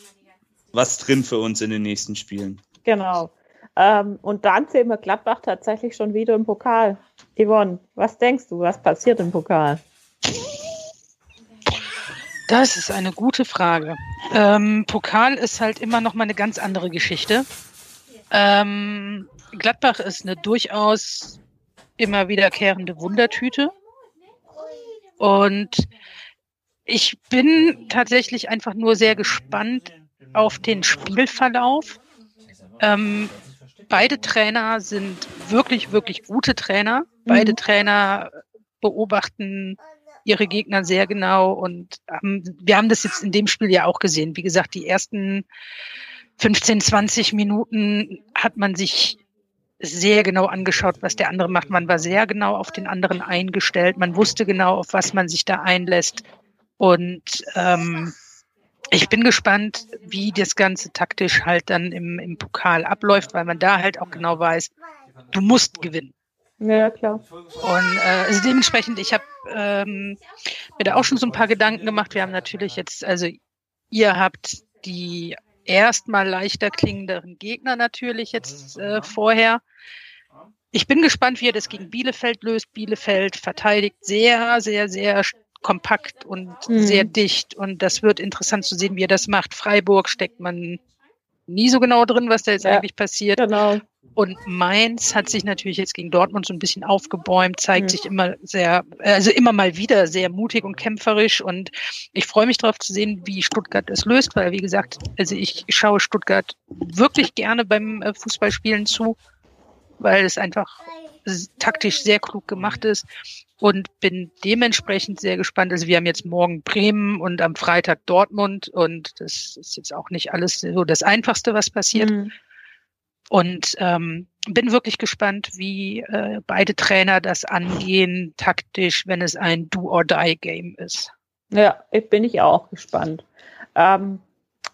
S5: was drin für uns in den nächsten Spielen.
S1: Genau. Ähm, und dann sehen wir Gladbach tatsächlich schon wieder im Pokal. Yvonne, was denkst du, was passiert im Pokal?
S3: Das ist eine gute Frage. Ähm, Pokal ist halt immer noch mal eine ganz andere Geschichte. Ähm, Gladbach ist eine durchaus immer wiederkehrende Wundertüte. Und ich bin tatsächlich einfach nur sehr gespannt auf den Spielverlauf. Ähm, beide Trainer sind wirklich, wirklich gute Trainer. Beide mhm. Trainer beobachten ihre Gegner sehr genau und ähm, wir haben das jetzt in dem Spiel ja auch gesehen. Wie gesagt, die ersten 15, 20 Minuten hat man sich sehr genau angeschaut, was der andere macht. Man war sehr genau auf den anderen eingestellt. Man wusste genau, auf was man sich da einlässt. Und ähm, ich bin gespannt, wie das Ganze taktisch halt dann im, im Pokal abläuft, weil man da halt auch genau weiß, du musst gewinnen.
S1: Ja, klar.
S3: Und äh, also dementsprechend, ich habe ähm, mir da auch schon so ein paar Gedanken gemacht. Wir haben natürlich jetzt, also ihr habt die erstmal leichter klingenderen Gegner natürlich jetzt äh, vorher. Ich bin gespannt, wie er das gegen Bielefeld löst. Bielefeld verteidigt sehr, sehr, sehr kompakt und mhm. sehr dicht. Und das wird interessant zu sehen, wie er das macht. Freiburg steckt man nie so genau drin, was da jetzt ja, eigentlich passiert.
S1: Genau.
S3: Und Mainz hat sich natürlich jetzt gegen Dortmund so ein bisschen aufgebäumt, zeigt mhm. sich immer sehr, also immer mal wieder sehr mutig und kämpferisch. Und ich freue mich darauf zu sehen, wie Stuttgart es löst, weil wie gesagt, also ich schaue Stuttgart wirklich gerne beim äh, Fußballspielen zu, weil es einfach taktisch sehr klug gemacht ist und bin dementsprechend sehr gespannt. Also wir haben jetzt morgen Bremen und am Freitag Dortmund und das ist jetzt auch nicht alles so das Einfachste, was passiert. Mhm. Und ähm, bin wirklich gespannt, wie äh, beide Trainer das angehen, taktisch, wenn es ein Do-or-Die-Game ist.
S1: Ja, bin ich auch gespannt. Ähm,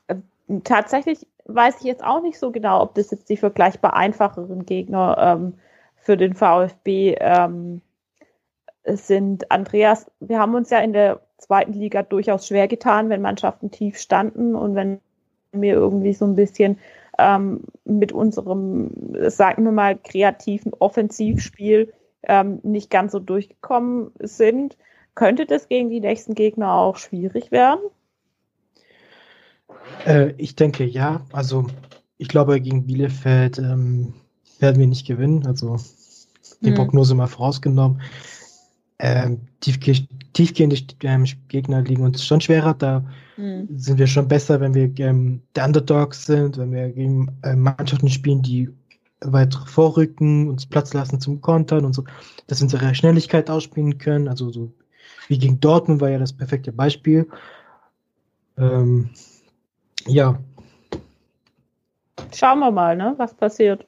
S1: äh, tatsächlich weiß ich jetzt auch nicht so genau, ob das jetzt die vergleichbar einfacheren Gegner ähm, für den VfB ähm, sind. Andreas, wir haben uns ja in der zweiten Liga durchaus schwer getan, wenn Mannschaften tief standen und wenn wir irgendwie so ein bisschen ähm, mit unserem, sagen wir mal, kreativen Offensivspiel ähm, nicht ganz so durchgekommen sind. Könnte das gegen die nächsten Gegner auch schwierig werden?
S4: Äh, ich denke ja. Also ich glaube, gegen Bielefeld ähm, werden wir nicht gewinnen. Also die hm. Prognose mal vorausgenommen. Ähm, tiefgehende ähm, Gegner liegen uns schon schwerer. Da mhm. sind wir schon besser, wenn wir ähm, der Underdogs sind, wenn wir gegen äh, Mannschaften spielen, die weit vorrücken, uns Platz lassen zum Kontern und so, dass wir unsere Schnelligkeit ausspielen können. Also so wie gegen Dortmund war ja das perfekte Beispiel. Ähm, ja.
S1: Schauen wir mal, ne, was passiert.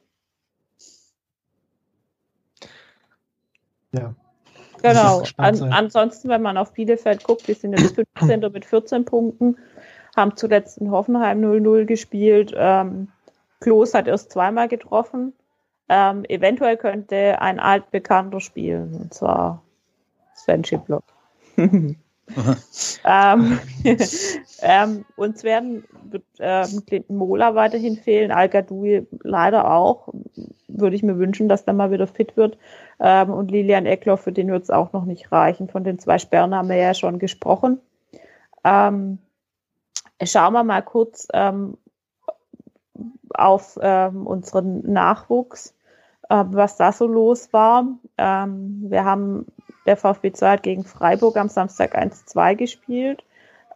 S4: Ja.
S1: Genau. An, ansonsten, wenn man auf Bielefeld guckt, die sind jetzt 15. mit 14 Punkten, haben zuletzt in Hoffenheim 0-0 gespielt. Ähm, Klos hat erst zweimal getroffen. Ähm, eventuell könnte ein altbekannter spielen, und zwar Sven Schiplock. ähm, ähm, uns werden ähm, Clinton Mola weiterhin fehlen, Al Gadoui leider auch. Würde ich mir wünschen, dass der mal wieder fit wird. Ähm, und Lilian Eckloff, für den wird es auch noch nicht reichen. Von den zwei Sperren haben wir ja schon gesprochen. Ähm, schauen wir mal kurz ähm, auf ähm, unseren Nachwuchs, äh, was da so los war. Wir haben der VfB 2 hat gegen Freiburg am Samstag 1-2 gespielt.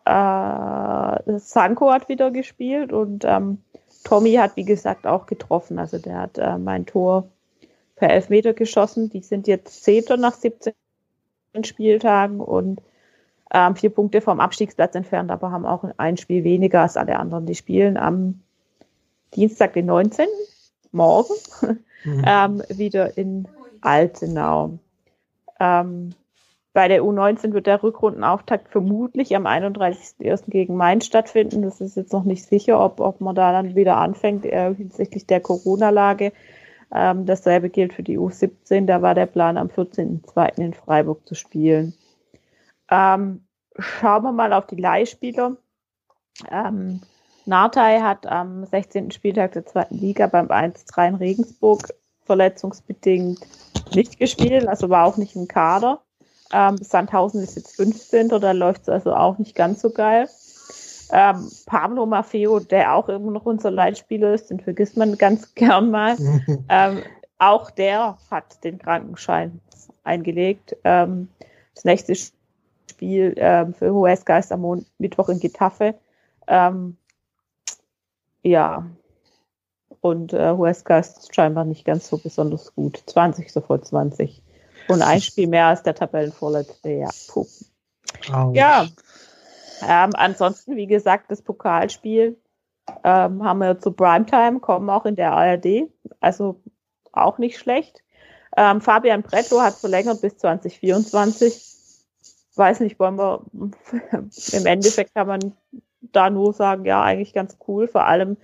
S1: Äh, Sanko hat wieder gespielt und ähm, Tommy hat, wie gesagt, auch getroffen. Also der hat äh, mein Tor per Elfmeter geschossen. Die sind jetzt Zehnter nach 17 Spieltagen und ähm, vier Punkte vom Abstiegsplatz entfernt, aber haben auch ein Spiel weniger als alle anderen. Die spielen am Dienstag, den 19. morgen
S4: Mhm.
S1: ähm, wieder in Altenau. Ähm, bei der U19 wird der Rückrundenauftakt vermutlich am 31.01. gegen Mainz stattfinden. Das ist jetzt noch nicht sicher, ob, ob man da dann wieder anfängt äh, hinsichtlich der Corona-Lage. Ähm, dasselbe gilt für die U17. Da war der Plan, am 14.02. in Freiburg zu spielen. Ähm, schauen wir mal auf die Leihspieler. Ähm, Nartey hat am 16. Spieltag der zweiten Liga beim 1-3 in Regensburg verletzungsbedingt nicht gespielt, also war auch nicht im Kader. Ähm, Sandhausen ist jetzt 15. Da läuft es also auch nicht ganz so geil. Ähm, Pablo Maffeo, der auch immer noch unser Leitspieler ist, den vergisst man ganz gern mal. ähm, auch der hat den Krankenschein eingelegt. Ähm, das nächste Spiel ähm, für Huesca ist am Mittwoch in Getafe. Ähm, ja. Und äh, Huesca ist scheinbar nicht ganz so besonders gut. 20 vor 20. Und ein Spiel mehr als der Tabellenvorletzte. Ja, puh. Ja. Ähm, ansonsten, wie gesagt, das Pokalspiel ähm, haben wir zu Primetime, kommen auch in der ARD. Also auch nicht schlecht. Ähm, Fabian Bretlo hat verlängert bis 2024. Weiß nicht, wollen wir, im Endeffekt kann man da nur sagen, ja, eigentlich ganz cool. Vor allem,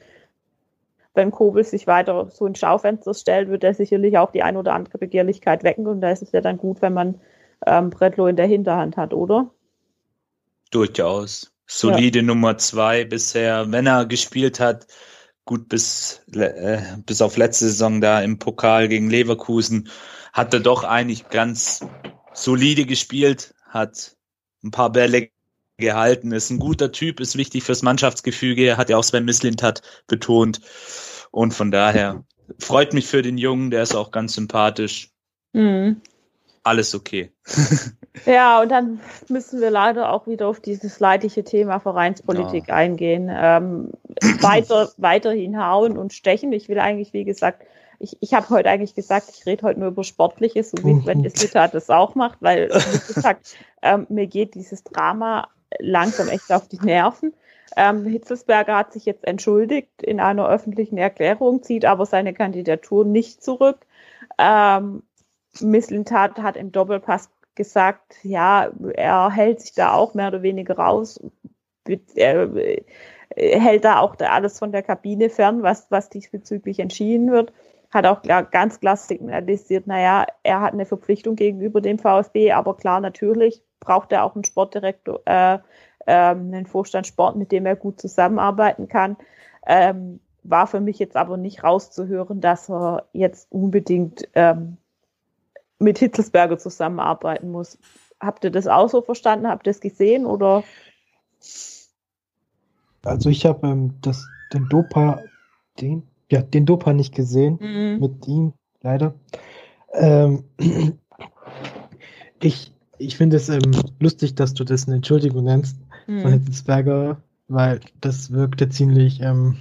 S1: wenn Kobel sich weiter so ins Schaufenster stellt, wird er sicherlich auch die ein oder andere Begehrlichkeit wecken. Und da ist es ja dann gut, wenn man ähm, Bretlo in der Hinterhand hat, oder?
S5: Durchaus. Solide Nummer zwei bisher, wenn er gespielt hat. Gut bis, äh, bis auf letzte Saison da im Pokal gegen Leverkusen hat er doch eigentlich ganz solide gespielt, hat ein paar Bälle gehalten, ist ein guter Typ, ist wichtig fürs Mannschaftsgefüge, hat ja auch Sven Mislintat betont. Und von daher freut mich für den Jungen, der ist auch ganz sympathisch.
S1: Mhm.
S5: Alles okay.
S1: Ja, und dann müssen wir leider auch wieder auf dieses leidige Thema Vereinspolitik
S5: Ja.
S1: eingehen. Ähm, weiter, weiterhin hauen und stechen. Ich will eigentlich, wie gesagt, ich, ich habe heute eigentlich gesagt, ich rede heute nur über Sportliches, so wie Sven Mislitat das auch macht, weil, wie gesagt, ähm, mir geht dieses Drama langsam echt auf die Nerven. Ähm, Hitzelsberger hat sich jetzt entschuldigt in einer öffentlichen Erklärung, zieht aber seine Kandidatur nicht zurück. Ähm, Misslintat hat im Doppelpass gesagt, ja, er hält sich da auch mehr oder weniger raus, er äh, hält da auch alles von der Kabine fern, was, was diesbezüglich entschieden wird. Hat auch klar, ganz klar signalisiert, naja, er hat eine Verpflichtung gegenüber dem VfB, aber klar, natürlich braucht er auch einen Sportdirektor, äh, ähm, einen Vorstand Sport, mit dem er gut zusammenarbeiten kann. Ähm, war für mich jetzt aber nicht rauszuhören, dass er jetzt unbedingt ähm, mit Hitzelsberger zusammenarbeiten muss. Habt ihr das auch so verstanden? Habt ihr das gesehen oder?
S4: Also ich habe ähm, das den Dopa, den, ja, den Dopa nicht gesehen
S1: Mhm.
S4: mit ihm, leider. Ähm, ich ich finde es ähm, lustig, dass du das eine Entschuldigung nennst von
S1: Mhm.
S4: Hitzelsberger, weil das wirkte ziemlich, ähm,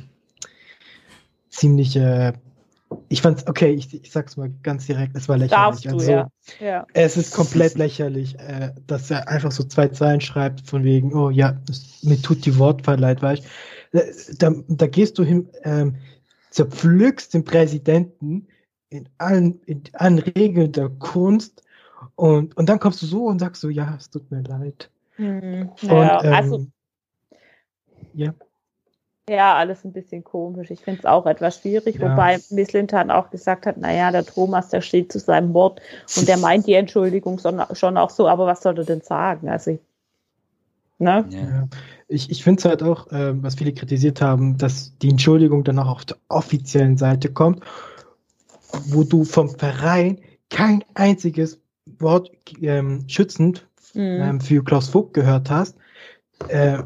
S4: ziemlich, äh, ich fand's, okay, ich, ich sag's mal ganz direkt, es war lächerlich.
S1: Darfst du,
S4: also,
S1: ja. ja.
S4: Es ist komplett lächerlich, äh, dass er einfach so zwei Zeilen schreibt, von wegen, oh ja, das, mir tut die Wortwahl leid, weil ich, da, da gehst du hin, ähm, zerpflückst den Präsidenten in allen, in allen Regeln der Kunst Und, und dann kommst du so und sagst so, ja, es tut mir leid.
S1: Hm,
S4: Und,
S1: ja,
S4: ähm,
S1: also,
S4: ja.
S1: ja, alles ein bisschen komisch. Ich finde es auch etwas schwierig,
S4: Ja.
S1: wobei Miss Lintan auch gesagt hat, naja, der Thomas, der steht zu seinem Wort und der meint die Entschuldigung schon, auch so, aber was soll er denn sagen? Also, ich- ne?
S5: Ja.
S4: Ich, ich finde es halt auch, ähm, was viele kritisiert haben, dass die Entschuldigung dann auch auf der offiziellen Seite kommt, wo du vom Verein kein einziges Wort ähm, schützend
S1: Mhm.
S4: ähm, für Klaus Vogt gehört hast. Äh,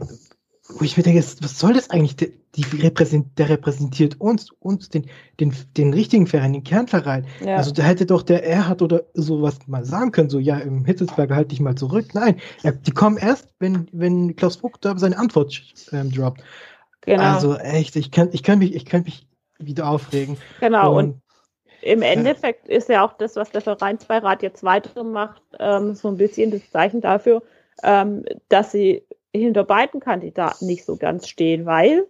S4: wo ich mir denke, was soll das eigentlich? Der, die repräsent, der repräsentiert uns, uns, den, den, den richtigen Verein, den Kernverein.
S1: Ja.
S4: Also da hätte doch der Erhard oder sowas mal sagen können, so ja, im Hitzelsberger halt dich mal zurück. Nein, er, die kommen erst, wenn, wenn Klaus Vogt da seine Antwort ähm, droppt.
S1: genau.
S4: Also echt, ich kann, ich kann mich, ich kann mich wieder aufregen.
S1: genau. Und
S4: Und,
S1: Im Endeffekt ist ja auch das, was der Vereinsbeirat jetzt weitermacht, ähm, so ein bisschen das Zeichen dafür, ähm, dass sie hinter beiden Kandidaten nicht so ganz stehen, weil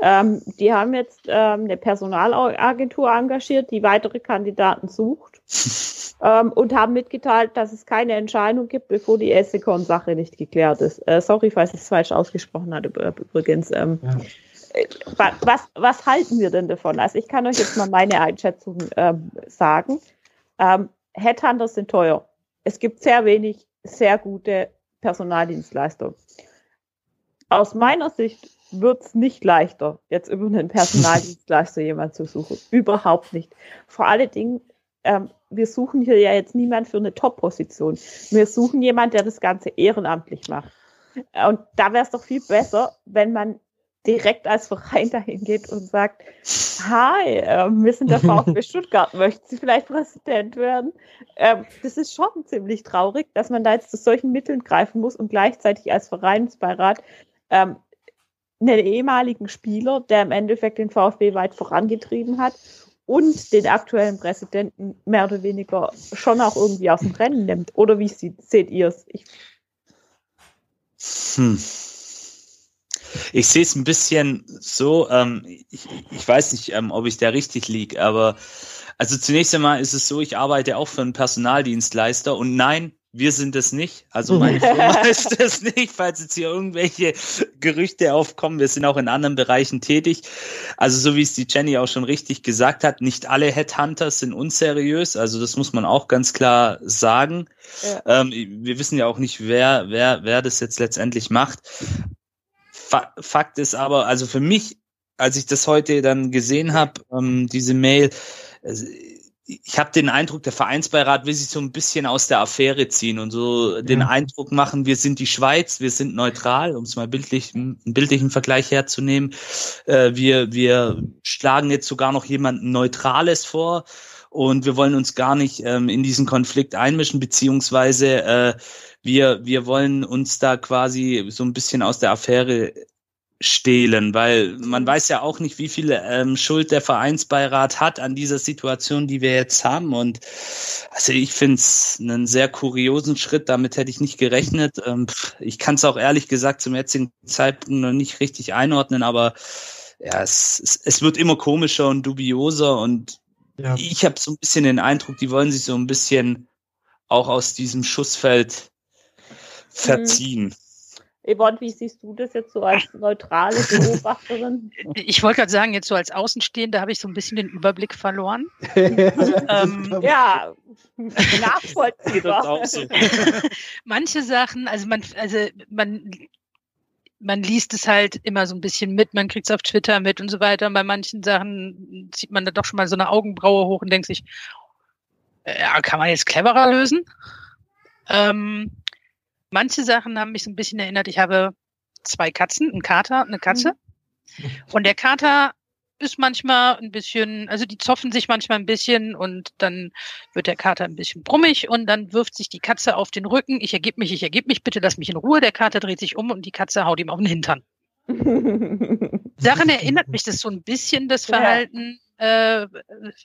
S1: ähm, die haben jetzt ähm, eine Personalagentur engagiert, die weitere Kandidaten sucht ähm, und haben mitgeteilt, dass es keine Entscheidung gibt, bevor die Essekon-Sache nicht geklärt ist. Äh, sorry, falls ich es falsch ausgesprochen hatte, üb- übrigens. Ähm,
S4: ja.
S1: Wa- was, was halten wir denn davon? Also ich kann euch jetzt mal meine Einschätzung ähm, sagen. Ähm, Headhunters sind teuer. Es gibt sehr wenig sehr gute Personaldienstleister. Aus meiner Sicht wird's nicht leichter, jetzt über einen Personaldienstleister jemand zu suchen. Überhaupt nicht. Vor allen Dingen, ähm, wir suchen hier ja jetzt niemand für eine Top-Position. Wir suchen jemand, der das Ganze ehrenamtlich macht. Und da wäre es doch viel besser, wenn man direkt als Verein dahin geht und sagt, hi, ähm, wir sind der VfB Stuttgart, möchten Sie vielleicht Präsident werden? Ähm, das ist schon ziemlich traurig, dass man da jetzt zu solchen Mitteln greifen muss und gleichzeitig als Vereinsbeirat ähm, einen ehemaligen Spieler, der im Endeffekt den VfB weit vorangetrieben hat und den aktuellen Präsidenten mehr oder weniger schon auch irgendwie aus dem Rennen nimmt. Oder wie sie, seht ihr es?
S5: Hm. Ich sehe es ein bisschen so, ähm, ich, ich weiß nicht, ähm, ob ich da richtig liege, aber also zunächst einmal ist es so, ich arbeite auch für einen Personaldienstleister und nein, wir sind es nicht. Also meine Firma ist es nicht, falls jetzt hier irgendwelche Gerüchte aufkommen. Wir sind auch in anderen Bereichen tätig. Also so wie es die Jenny auch schon richtig gesagt hat, nicht alle Headhunters sind unseriös. Also das muss man auch ganz klar sagen.
S1: Ja.
S5: Ähm, wir wissen ja auch nicht, wer, wer, wer das jetzt letztendlich macht. Fa Fakt ist aber, also für mich, als ich das heute dann gesehen habe, ähm, diese Mail, ich habe den Eindruck, der Vereinsbeirat will sich so ein bisschen aus der Affäre ziehen und so den
S4: Ja.
S5: Eindruck machen, wir sind die Schweiz, wir sind neutral, um es mal bildlich, einen bildlichen Vergleich herzunehmen. Äh, wir, wir schlagen jetzt sogar noch jemanden Neutrales vor und wir wollen uns gar nicht ähm, in diesen Konflikt einmischen, beziehungsweise äh, wir, wir wollen uns da quasi so ein bisschen aus der Affäre stehlen, weil man weiß ja auch nicht, wie viel ähm, Schuld der Vereinsbeirat hat an dieser Situation, die wir jetzt haben. Und also ich finde es einen sehr kuriosen Schritt, damit hätte ich nicht gerechnet. Ähm, ich kann es auch ehrlich gesagt zum jetzigen Zeitpunkt noch nicht richtig einordnen, aber ja, es, es, es wird immer komischer und dubioser und
S4: Ja.
S5: ich habe so ein bisschen den Eindruck, die wollen sich so ein bisschen auch aus diesem Schussfeld verziehen.
S1: Yvonne, wie siehst du das jetzt so als neutrale Beobachterin?
S3: Ich wollte gerade sagen, jetzt so als Außenstehende habe ich so ein bisschen den Überblick verloren. Ähm,
S1: ja, nachvollziehbar.
S5: so.
S3: Manche Sachen, also man, also man, man liest es halt immer so ein bisschen mit, man kriegt es auf Twitter mit und so weiter. Und bei manchen Sachen zieht man da doch schon mal so eine Augenbraue hoch und denkt sich, ja, kann man jetzt cleverer lösen? Ähm, manche Sachen haben mich so ein bisschen erinnert. Ich habe zwei Katzen, einen Kater, eine Katze. Und der Kater ist manchmal ein bisschen, also die zoffen sich manchmal ein bisschen und dann wird der Kater ein bisschen brummig und dann wirft sich die Katze auf den Rücken. Ich ergebe mich, ich ergebe mich, bitte lass mich in Ruhe. Der Kater dreht sich um und die Katze haut ihm auf den Hintern. Daran erinnert mich das so ein bisschen, das
S1: Ja.
S3: Verhalten, äh,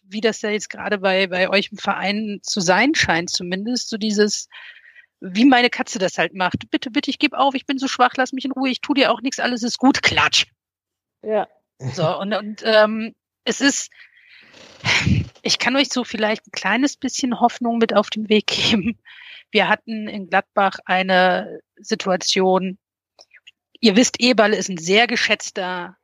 S3: wie das ja jetzt gerade bei, bei euch im Verein zu sein scheint, zumindest. So dieses, wie meine Katze das halt macht. Bitte, bitte, ich gebe auf, ich bin so schwach, lass mich in Ruhe, ich tu dir auch nichts, alles ist gut, klatsch.
S1: ja.
S3: So, und, und ähm, es ist, Ich kann euch so vielleicht ein kleines bisschen Hoffnung mit auf den Weg geben. Wir hatten in Gladbach eine Situation, ihr wisst, Eberl ist ein sehr geschätzter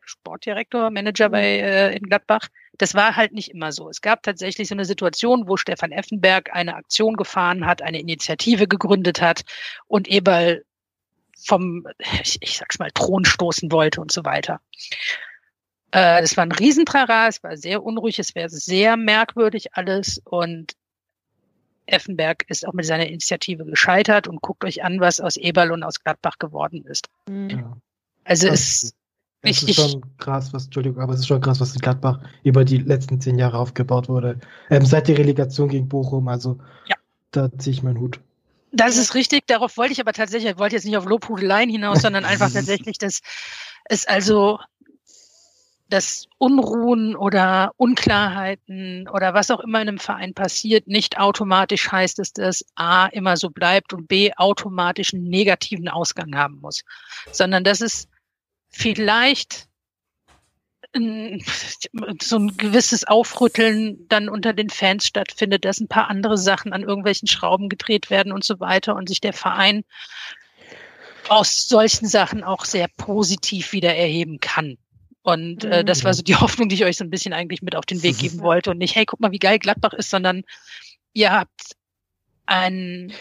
S3: Sportdirektor, Manager bei äh, in Gladbach. Das war halt nicht immer so. Es gab tatsächlich so eine Situation, wo Stefan Effenberg eine Aktion gefahren hat, eine Initiative gegründet hat und Eberl vom, ich, ich sag's mal, Thron stoßen wollte und so weiter. Äh, das war ein Riesentrara, es war sehr unruhig, es wäre sehr merkwürdig alles und Effenberg ist auch mit seiner Initiative gescheitert und guckt euch an, was aus Eberl und aus Gladbach geworden ist.
S1: Mhm.
S4: Ja.
S3: Also
S4: Das-
S3: es,
S4: Es
S3: ich,
S4: ist
S3: ich,
S4: schon krass, was, Entschuldigung, aber es ist schon krass, was in Gladbach über die letzten zehn Jahre aufgebaut wurde. Ähm, seit der Relegation gegen Bochum, also
S3: Ja.
S4: da ziehe ich meinen Hut.
S3: Das ist richtig, darauf wollte ich aber tatsächlich, ich wollte jetzt nicht auf Lobhudeleien hinaus, sondern einfach tatsächlich, dass es also dass Unruhen oder Unklarheiten oder was auch immer in einem Verein passiert, nicht automatisch heißt, dass das A immer so bleibt und B automatisch einen negativen Ausgang haben muss, sondern dass es vielleicht so ein gewisses Aufrütteln dann unter den Fans stattfindet, dass ein paar andere Sachen an irgendwelchen Schrauben gedreht werden und so weiter und sich der Verein aus solchen Sachen auch sehr positiv wieder erheben kann. Und äh, das war so die Hoffnung, die ich euch so ein bisschen eigentlich mit auf den Weg geben wollte. Und nicht, hey, guck mal, wie geil Gladbach ist, sondern ihr habt ein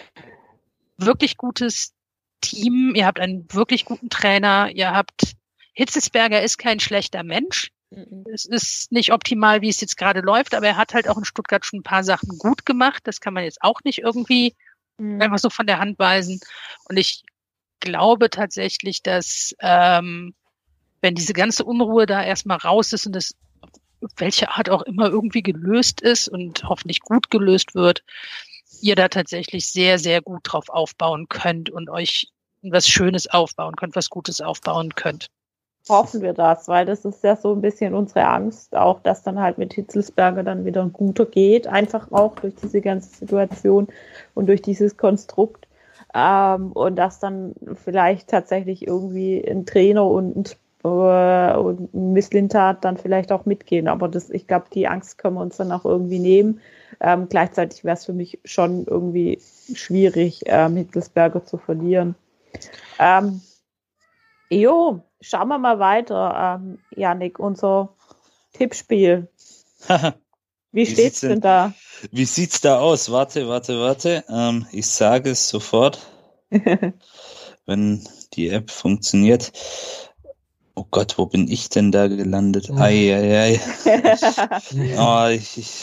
S3: wirklich gutes Team, ihr habt einen wirklich guten Trainer, ihr habt Hitzelsberger ist kein schlechter Mensch.
S1: Mhm.
S3: Es ist nicht optimal, wie es jetzt gerade läuft, aber er hat halt auch in Stuttgart schon ein paar Sachen gut gemacht. Das kann man jetzt auch nicht irgendwie
S1: Mhm.
S3: einfach so von der Hand weisen. Und ich glaube tatsächlich, dass ähm, wenn diese ganze Unruhe da erstmal raus ist und das auf welche Art auch immer irgendwie gelöst ist und hoffentlich gut gelöst wird, ihr da tatsächlich sehr, sehr gut drauf aufbauen könnt und euch was Schönes aufbauen könnt, was Gutes aufbauen könnt.
S1: Hoffen wir das, weil das ist ja so ein bisschen unsere Angst, auch dass dann halt mit Hitzelsberger dann wieder ein guter geht, einfach auch durch diese ganze Situation und durch dieses Konstrukt. Ähm, und dass dann vielleicht tatsächlich irgendwie ein Trainer und, äh, und ein Misslintat dann vielleicht auch mitgehen. Aber das, ich glaube, die Angst können wir uns dann auch irgendwie nehmen. Ähm, gleichzeitig wäre es für mich schon irgendwie schwierig, ähm, Hitzelsberger zu verlieren. Ähm, Jo, schauen wir mal weiter, ähm, Janik, unser Tippspiel. Wie
S5: Wie
S1: steht's
S5: sieht's
S1: denn
S5: denn-
S1: da?
S5: Wie sieht's da aus? Warte, warte, warte. Ähm, ich sage es sofort, wenn die App funktioniert. Oh Gott, wo bin ich denn da gelandet? Ei, ei, ei. Oh, ich, ich,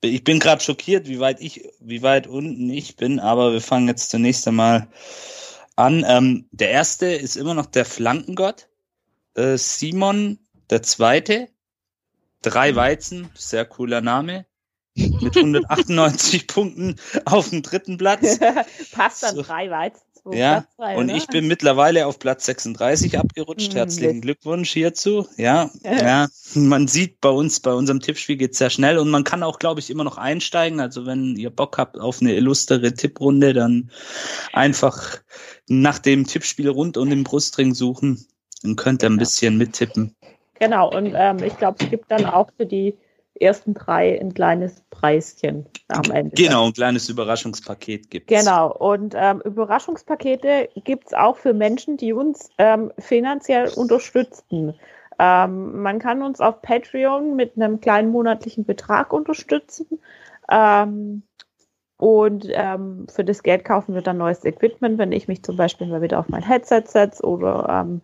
S5: ich bin gerade schockiert, wie weit ich, wie weit unten ich bin, aber wir fangen jetzt zunächst einmal an. Ähm, der erste ist immer noch der Flankengott. Äh, Simon, der zweite. Drei Weizen, sehr cooler Name. Mit 198 Punkten auf dem dritten Platz.
S1: Passt dann
S5: So.
S1: drei Weizen, zwei
S5: Ja,
S1: drei,
S5: und
S1: oder?
S5: ich bin mittlerweile auf Platz 36 abgerutscht.
S1: Hm,
S5: Herzlichen. Glückwunsch hierzu. Ja, ja, man sieht bei uns, bei unserem Tippspiel geht's sehr schnell und man kann auch, glaube ich, immer noch einsteigen. Also wenn ihr Bock habt auf eine illustre Tipprunde, dann einfach nach dem Tippspiel rund um den Brustring suchen. Dann könnt ihr ein
S1: Genau.
S5: bisschen mittippen.
S1: Genau, und ähm, ich glaube, es gibt dann auch für die ersten drei ein kleines Preischen am Ende.
S5: Genau, ein kleines Überraschungspaket gibt's.
S1: Genau, und ähm, Überraschungspakete gibt's auch für Menschen, die uns ähm, finanziell unterstützen. Ähm, man kann uns auf Patreon mit einem kleinen monatlichen Betrag unterstützen. Ähm, und ähm, für das Geld kaufen wir dann neues Equipment, wenn ich mich zum Beispiel mal wieder auf mein Headset setze oder ähm,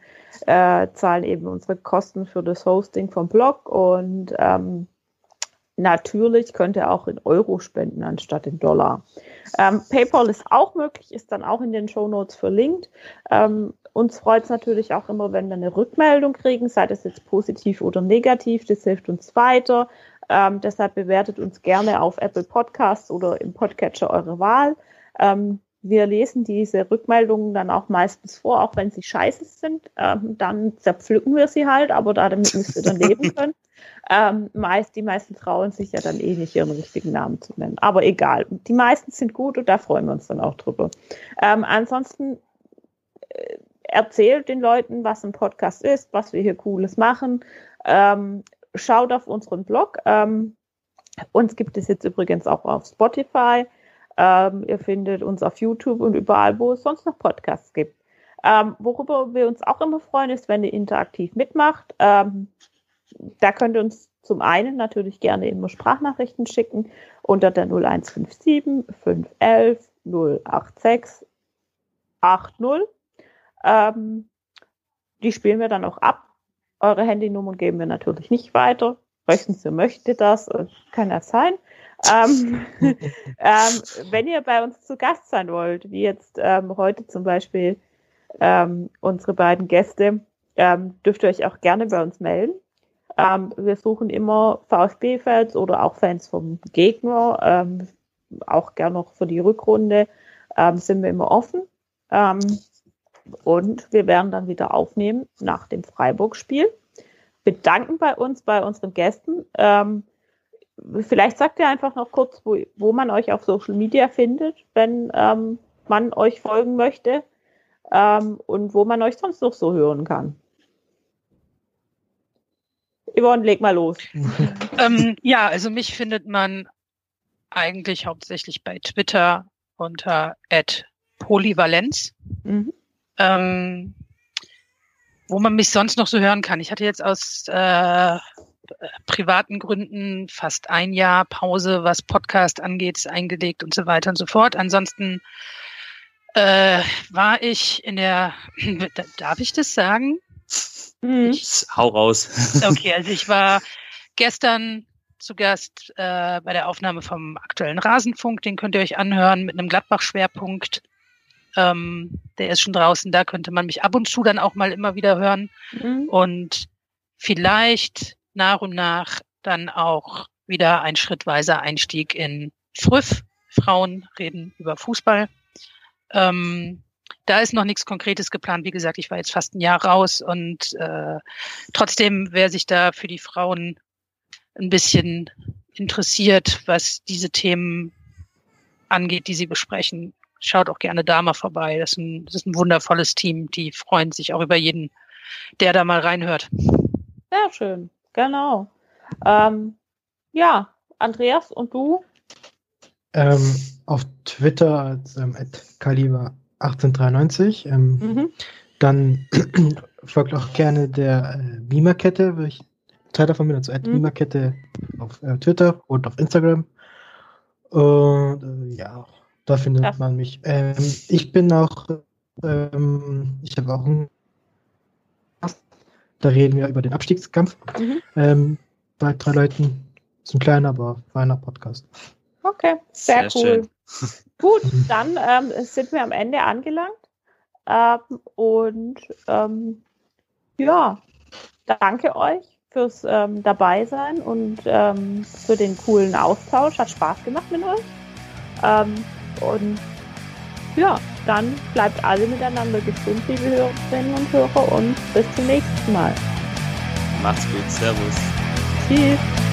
S1: äh, zahlen eben unsere Kosten für das Hosting vom Blog und ähm, natürlich könnt ihr auch in Euro spenden anstatt in Dollar. Ähm, PayPal ist auch möglich, ist dann auch in den Show Notes verlinkt. Ähm, uns freut es natürlich auch immer, wenn wir eine Rückmeldung kriegen, sei das jetzt positiv oder negativ, das hilft uns weiter. Ähm, deshalb bewertet uns gerne auf Apple Podcasts oder im Podcatcher eurer Wahl. Ähm, wir lesen diese Rückmeldungen dann auch meistens vor, auch wenn sie scheiße sind. Ähm, dann zerpflücken wir sie halt, aber da damit müsst ihr dann leben können. Ähm, meist, die meisten trauen sich ja dann eh nicht, ihren richtigen Namen zu nennen. Aber egal. Die meisten sind gut und da freuen wir uns dann auch drüber. Ähm, ansonsten äh, erzählt den Leuten, was ein Podcast ist, was wir hier Cooles machen. Ähm, schaut auf unseren Blog. Ähm, Uns gibt es jetzt übrigens auch auf Spotify. Ähm, ihr findet uns auf YouTube und überall, wo es sonst noch Podcasts gibt. Ähm, worüber wir uns auch immer freuen, ist, wenn ihr interaktiv mitmacht. Ähm, da könnt ihr uns zum einen natürlich gerne immer Sprachnachrichten schicken unter der 0157 511 086 80. Ähm, die spielen wir dann auch ab. Eure Handynummern geben wir natürlich nicht weiter. Möchten Sie, möchte das, kann das sein. Ähm, ähm, wenn ihr bei uns zu Gast sein wollt, wie jetzt ähm, heute zum Beispiel ähm, unsere beiden Gäste, ähm, dürft ihr euch auch gerne bei uns melden. Ähm, wir suchen immer VfB-Fans oder auch Fans vom Gegner, auch gerne noch für die Rückrunde sind wir immer offen. Und wir werden dann wieder aufnehmen nach dem Freiburg-Spiel. Bedanken bei uns, bei unseren Gästen. Ähm, vielleicht sagt ihr einfach noch kurz, wo, wo man euch auf Social Media findet, wenn ähm, man euch folgen möchte ähm, und wo man euch sonst noch so hören kann. Yvonne, leg mal los.
S3: ähm, ja, also mich findet man eigentlich hauptsächlich bei Twitter unter @polyvalenz. Mhm. Ähm, wo man mich sonst noch so hören kann. Ich hatte jetzt aus äh, privaten Gründen fast ein Jahr Pause, was Podcast angeht, eingelegt und so weiter und so fort. Ansonsten äh, war ich in der, darf ich das sagen?
S5: Mhm. Ich, Hau raus.
S3: Okay, also ich war gestern zu Gast äh, bei der Aufnahme vom aktuellen Rasenfunk. Den könnt ihr euch anhören mit einem Gladbach-Schwerpunkt. Ähm, der ist schon draußen, da könnte man mich ab und zu dann auch mal immer wieder hören. Mhm. Und vielleicht nach und nach dann auch wieder ein schrittweiser Einstieg in Früff. Frauen reden über Fußball. Ähm, da ist noch nichts Konkretes geplant. Wie gesagt, ich war jetzt fast ein Jahr raus und äh, trotzdem, wer sich da für die Frauen ein bisschen interessiert, was diese Themen angeht, die sie besprechen, schaut auch gerne da mal vorbei. Das ist ein, das ist ein wundervolles Team. Die freuen sich auch über jeden, der da mal reinhört.
S1: Sehr schön, genau. Ähm, ja, Andreas und du?
S4: Ähm, auf Twitter als ähm, Kaliber 1893. Ähm, mhm. Dann folgt auch gerne der äh, Beamer-Kette, wo ich Teil davon bin, also mhm. Beamer-Kette auf äh, Twitter und auf Instagram. Und äh, ja, da findet ja. man mich. Ähm, ich bin auch, ähm, ich habe auch einen da reden wir über den Abstiegskampf. Mhm. Ähm, bei drei Leuten. Ist ein kleiner, aber feiner Podcast.
S1: Okay, sehr, sehr cool. Gut, dann ähm, sind wir am Ende angelangt. Ähm, und ähm, ja, danke euch fürs ähm, Dabeisein und ähm, für den coolen Austausch. Hat Spaß gemacht mit euch. Ähm, und ja, dann bleibt alle miteinander gesund, liebe Hörerinnen und Hörer, und bis zum nächsten Mal.
S5: Macht's gut, Servus.
S1: Tschüss.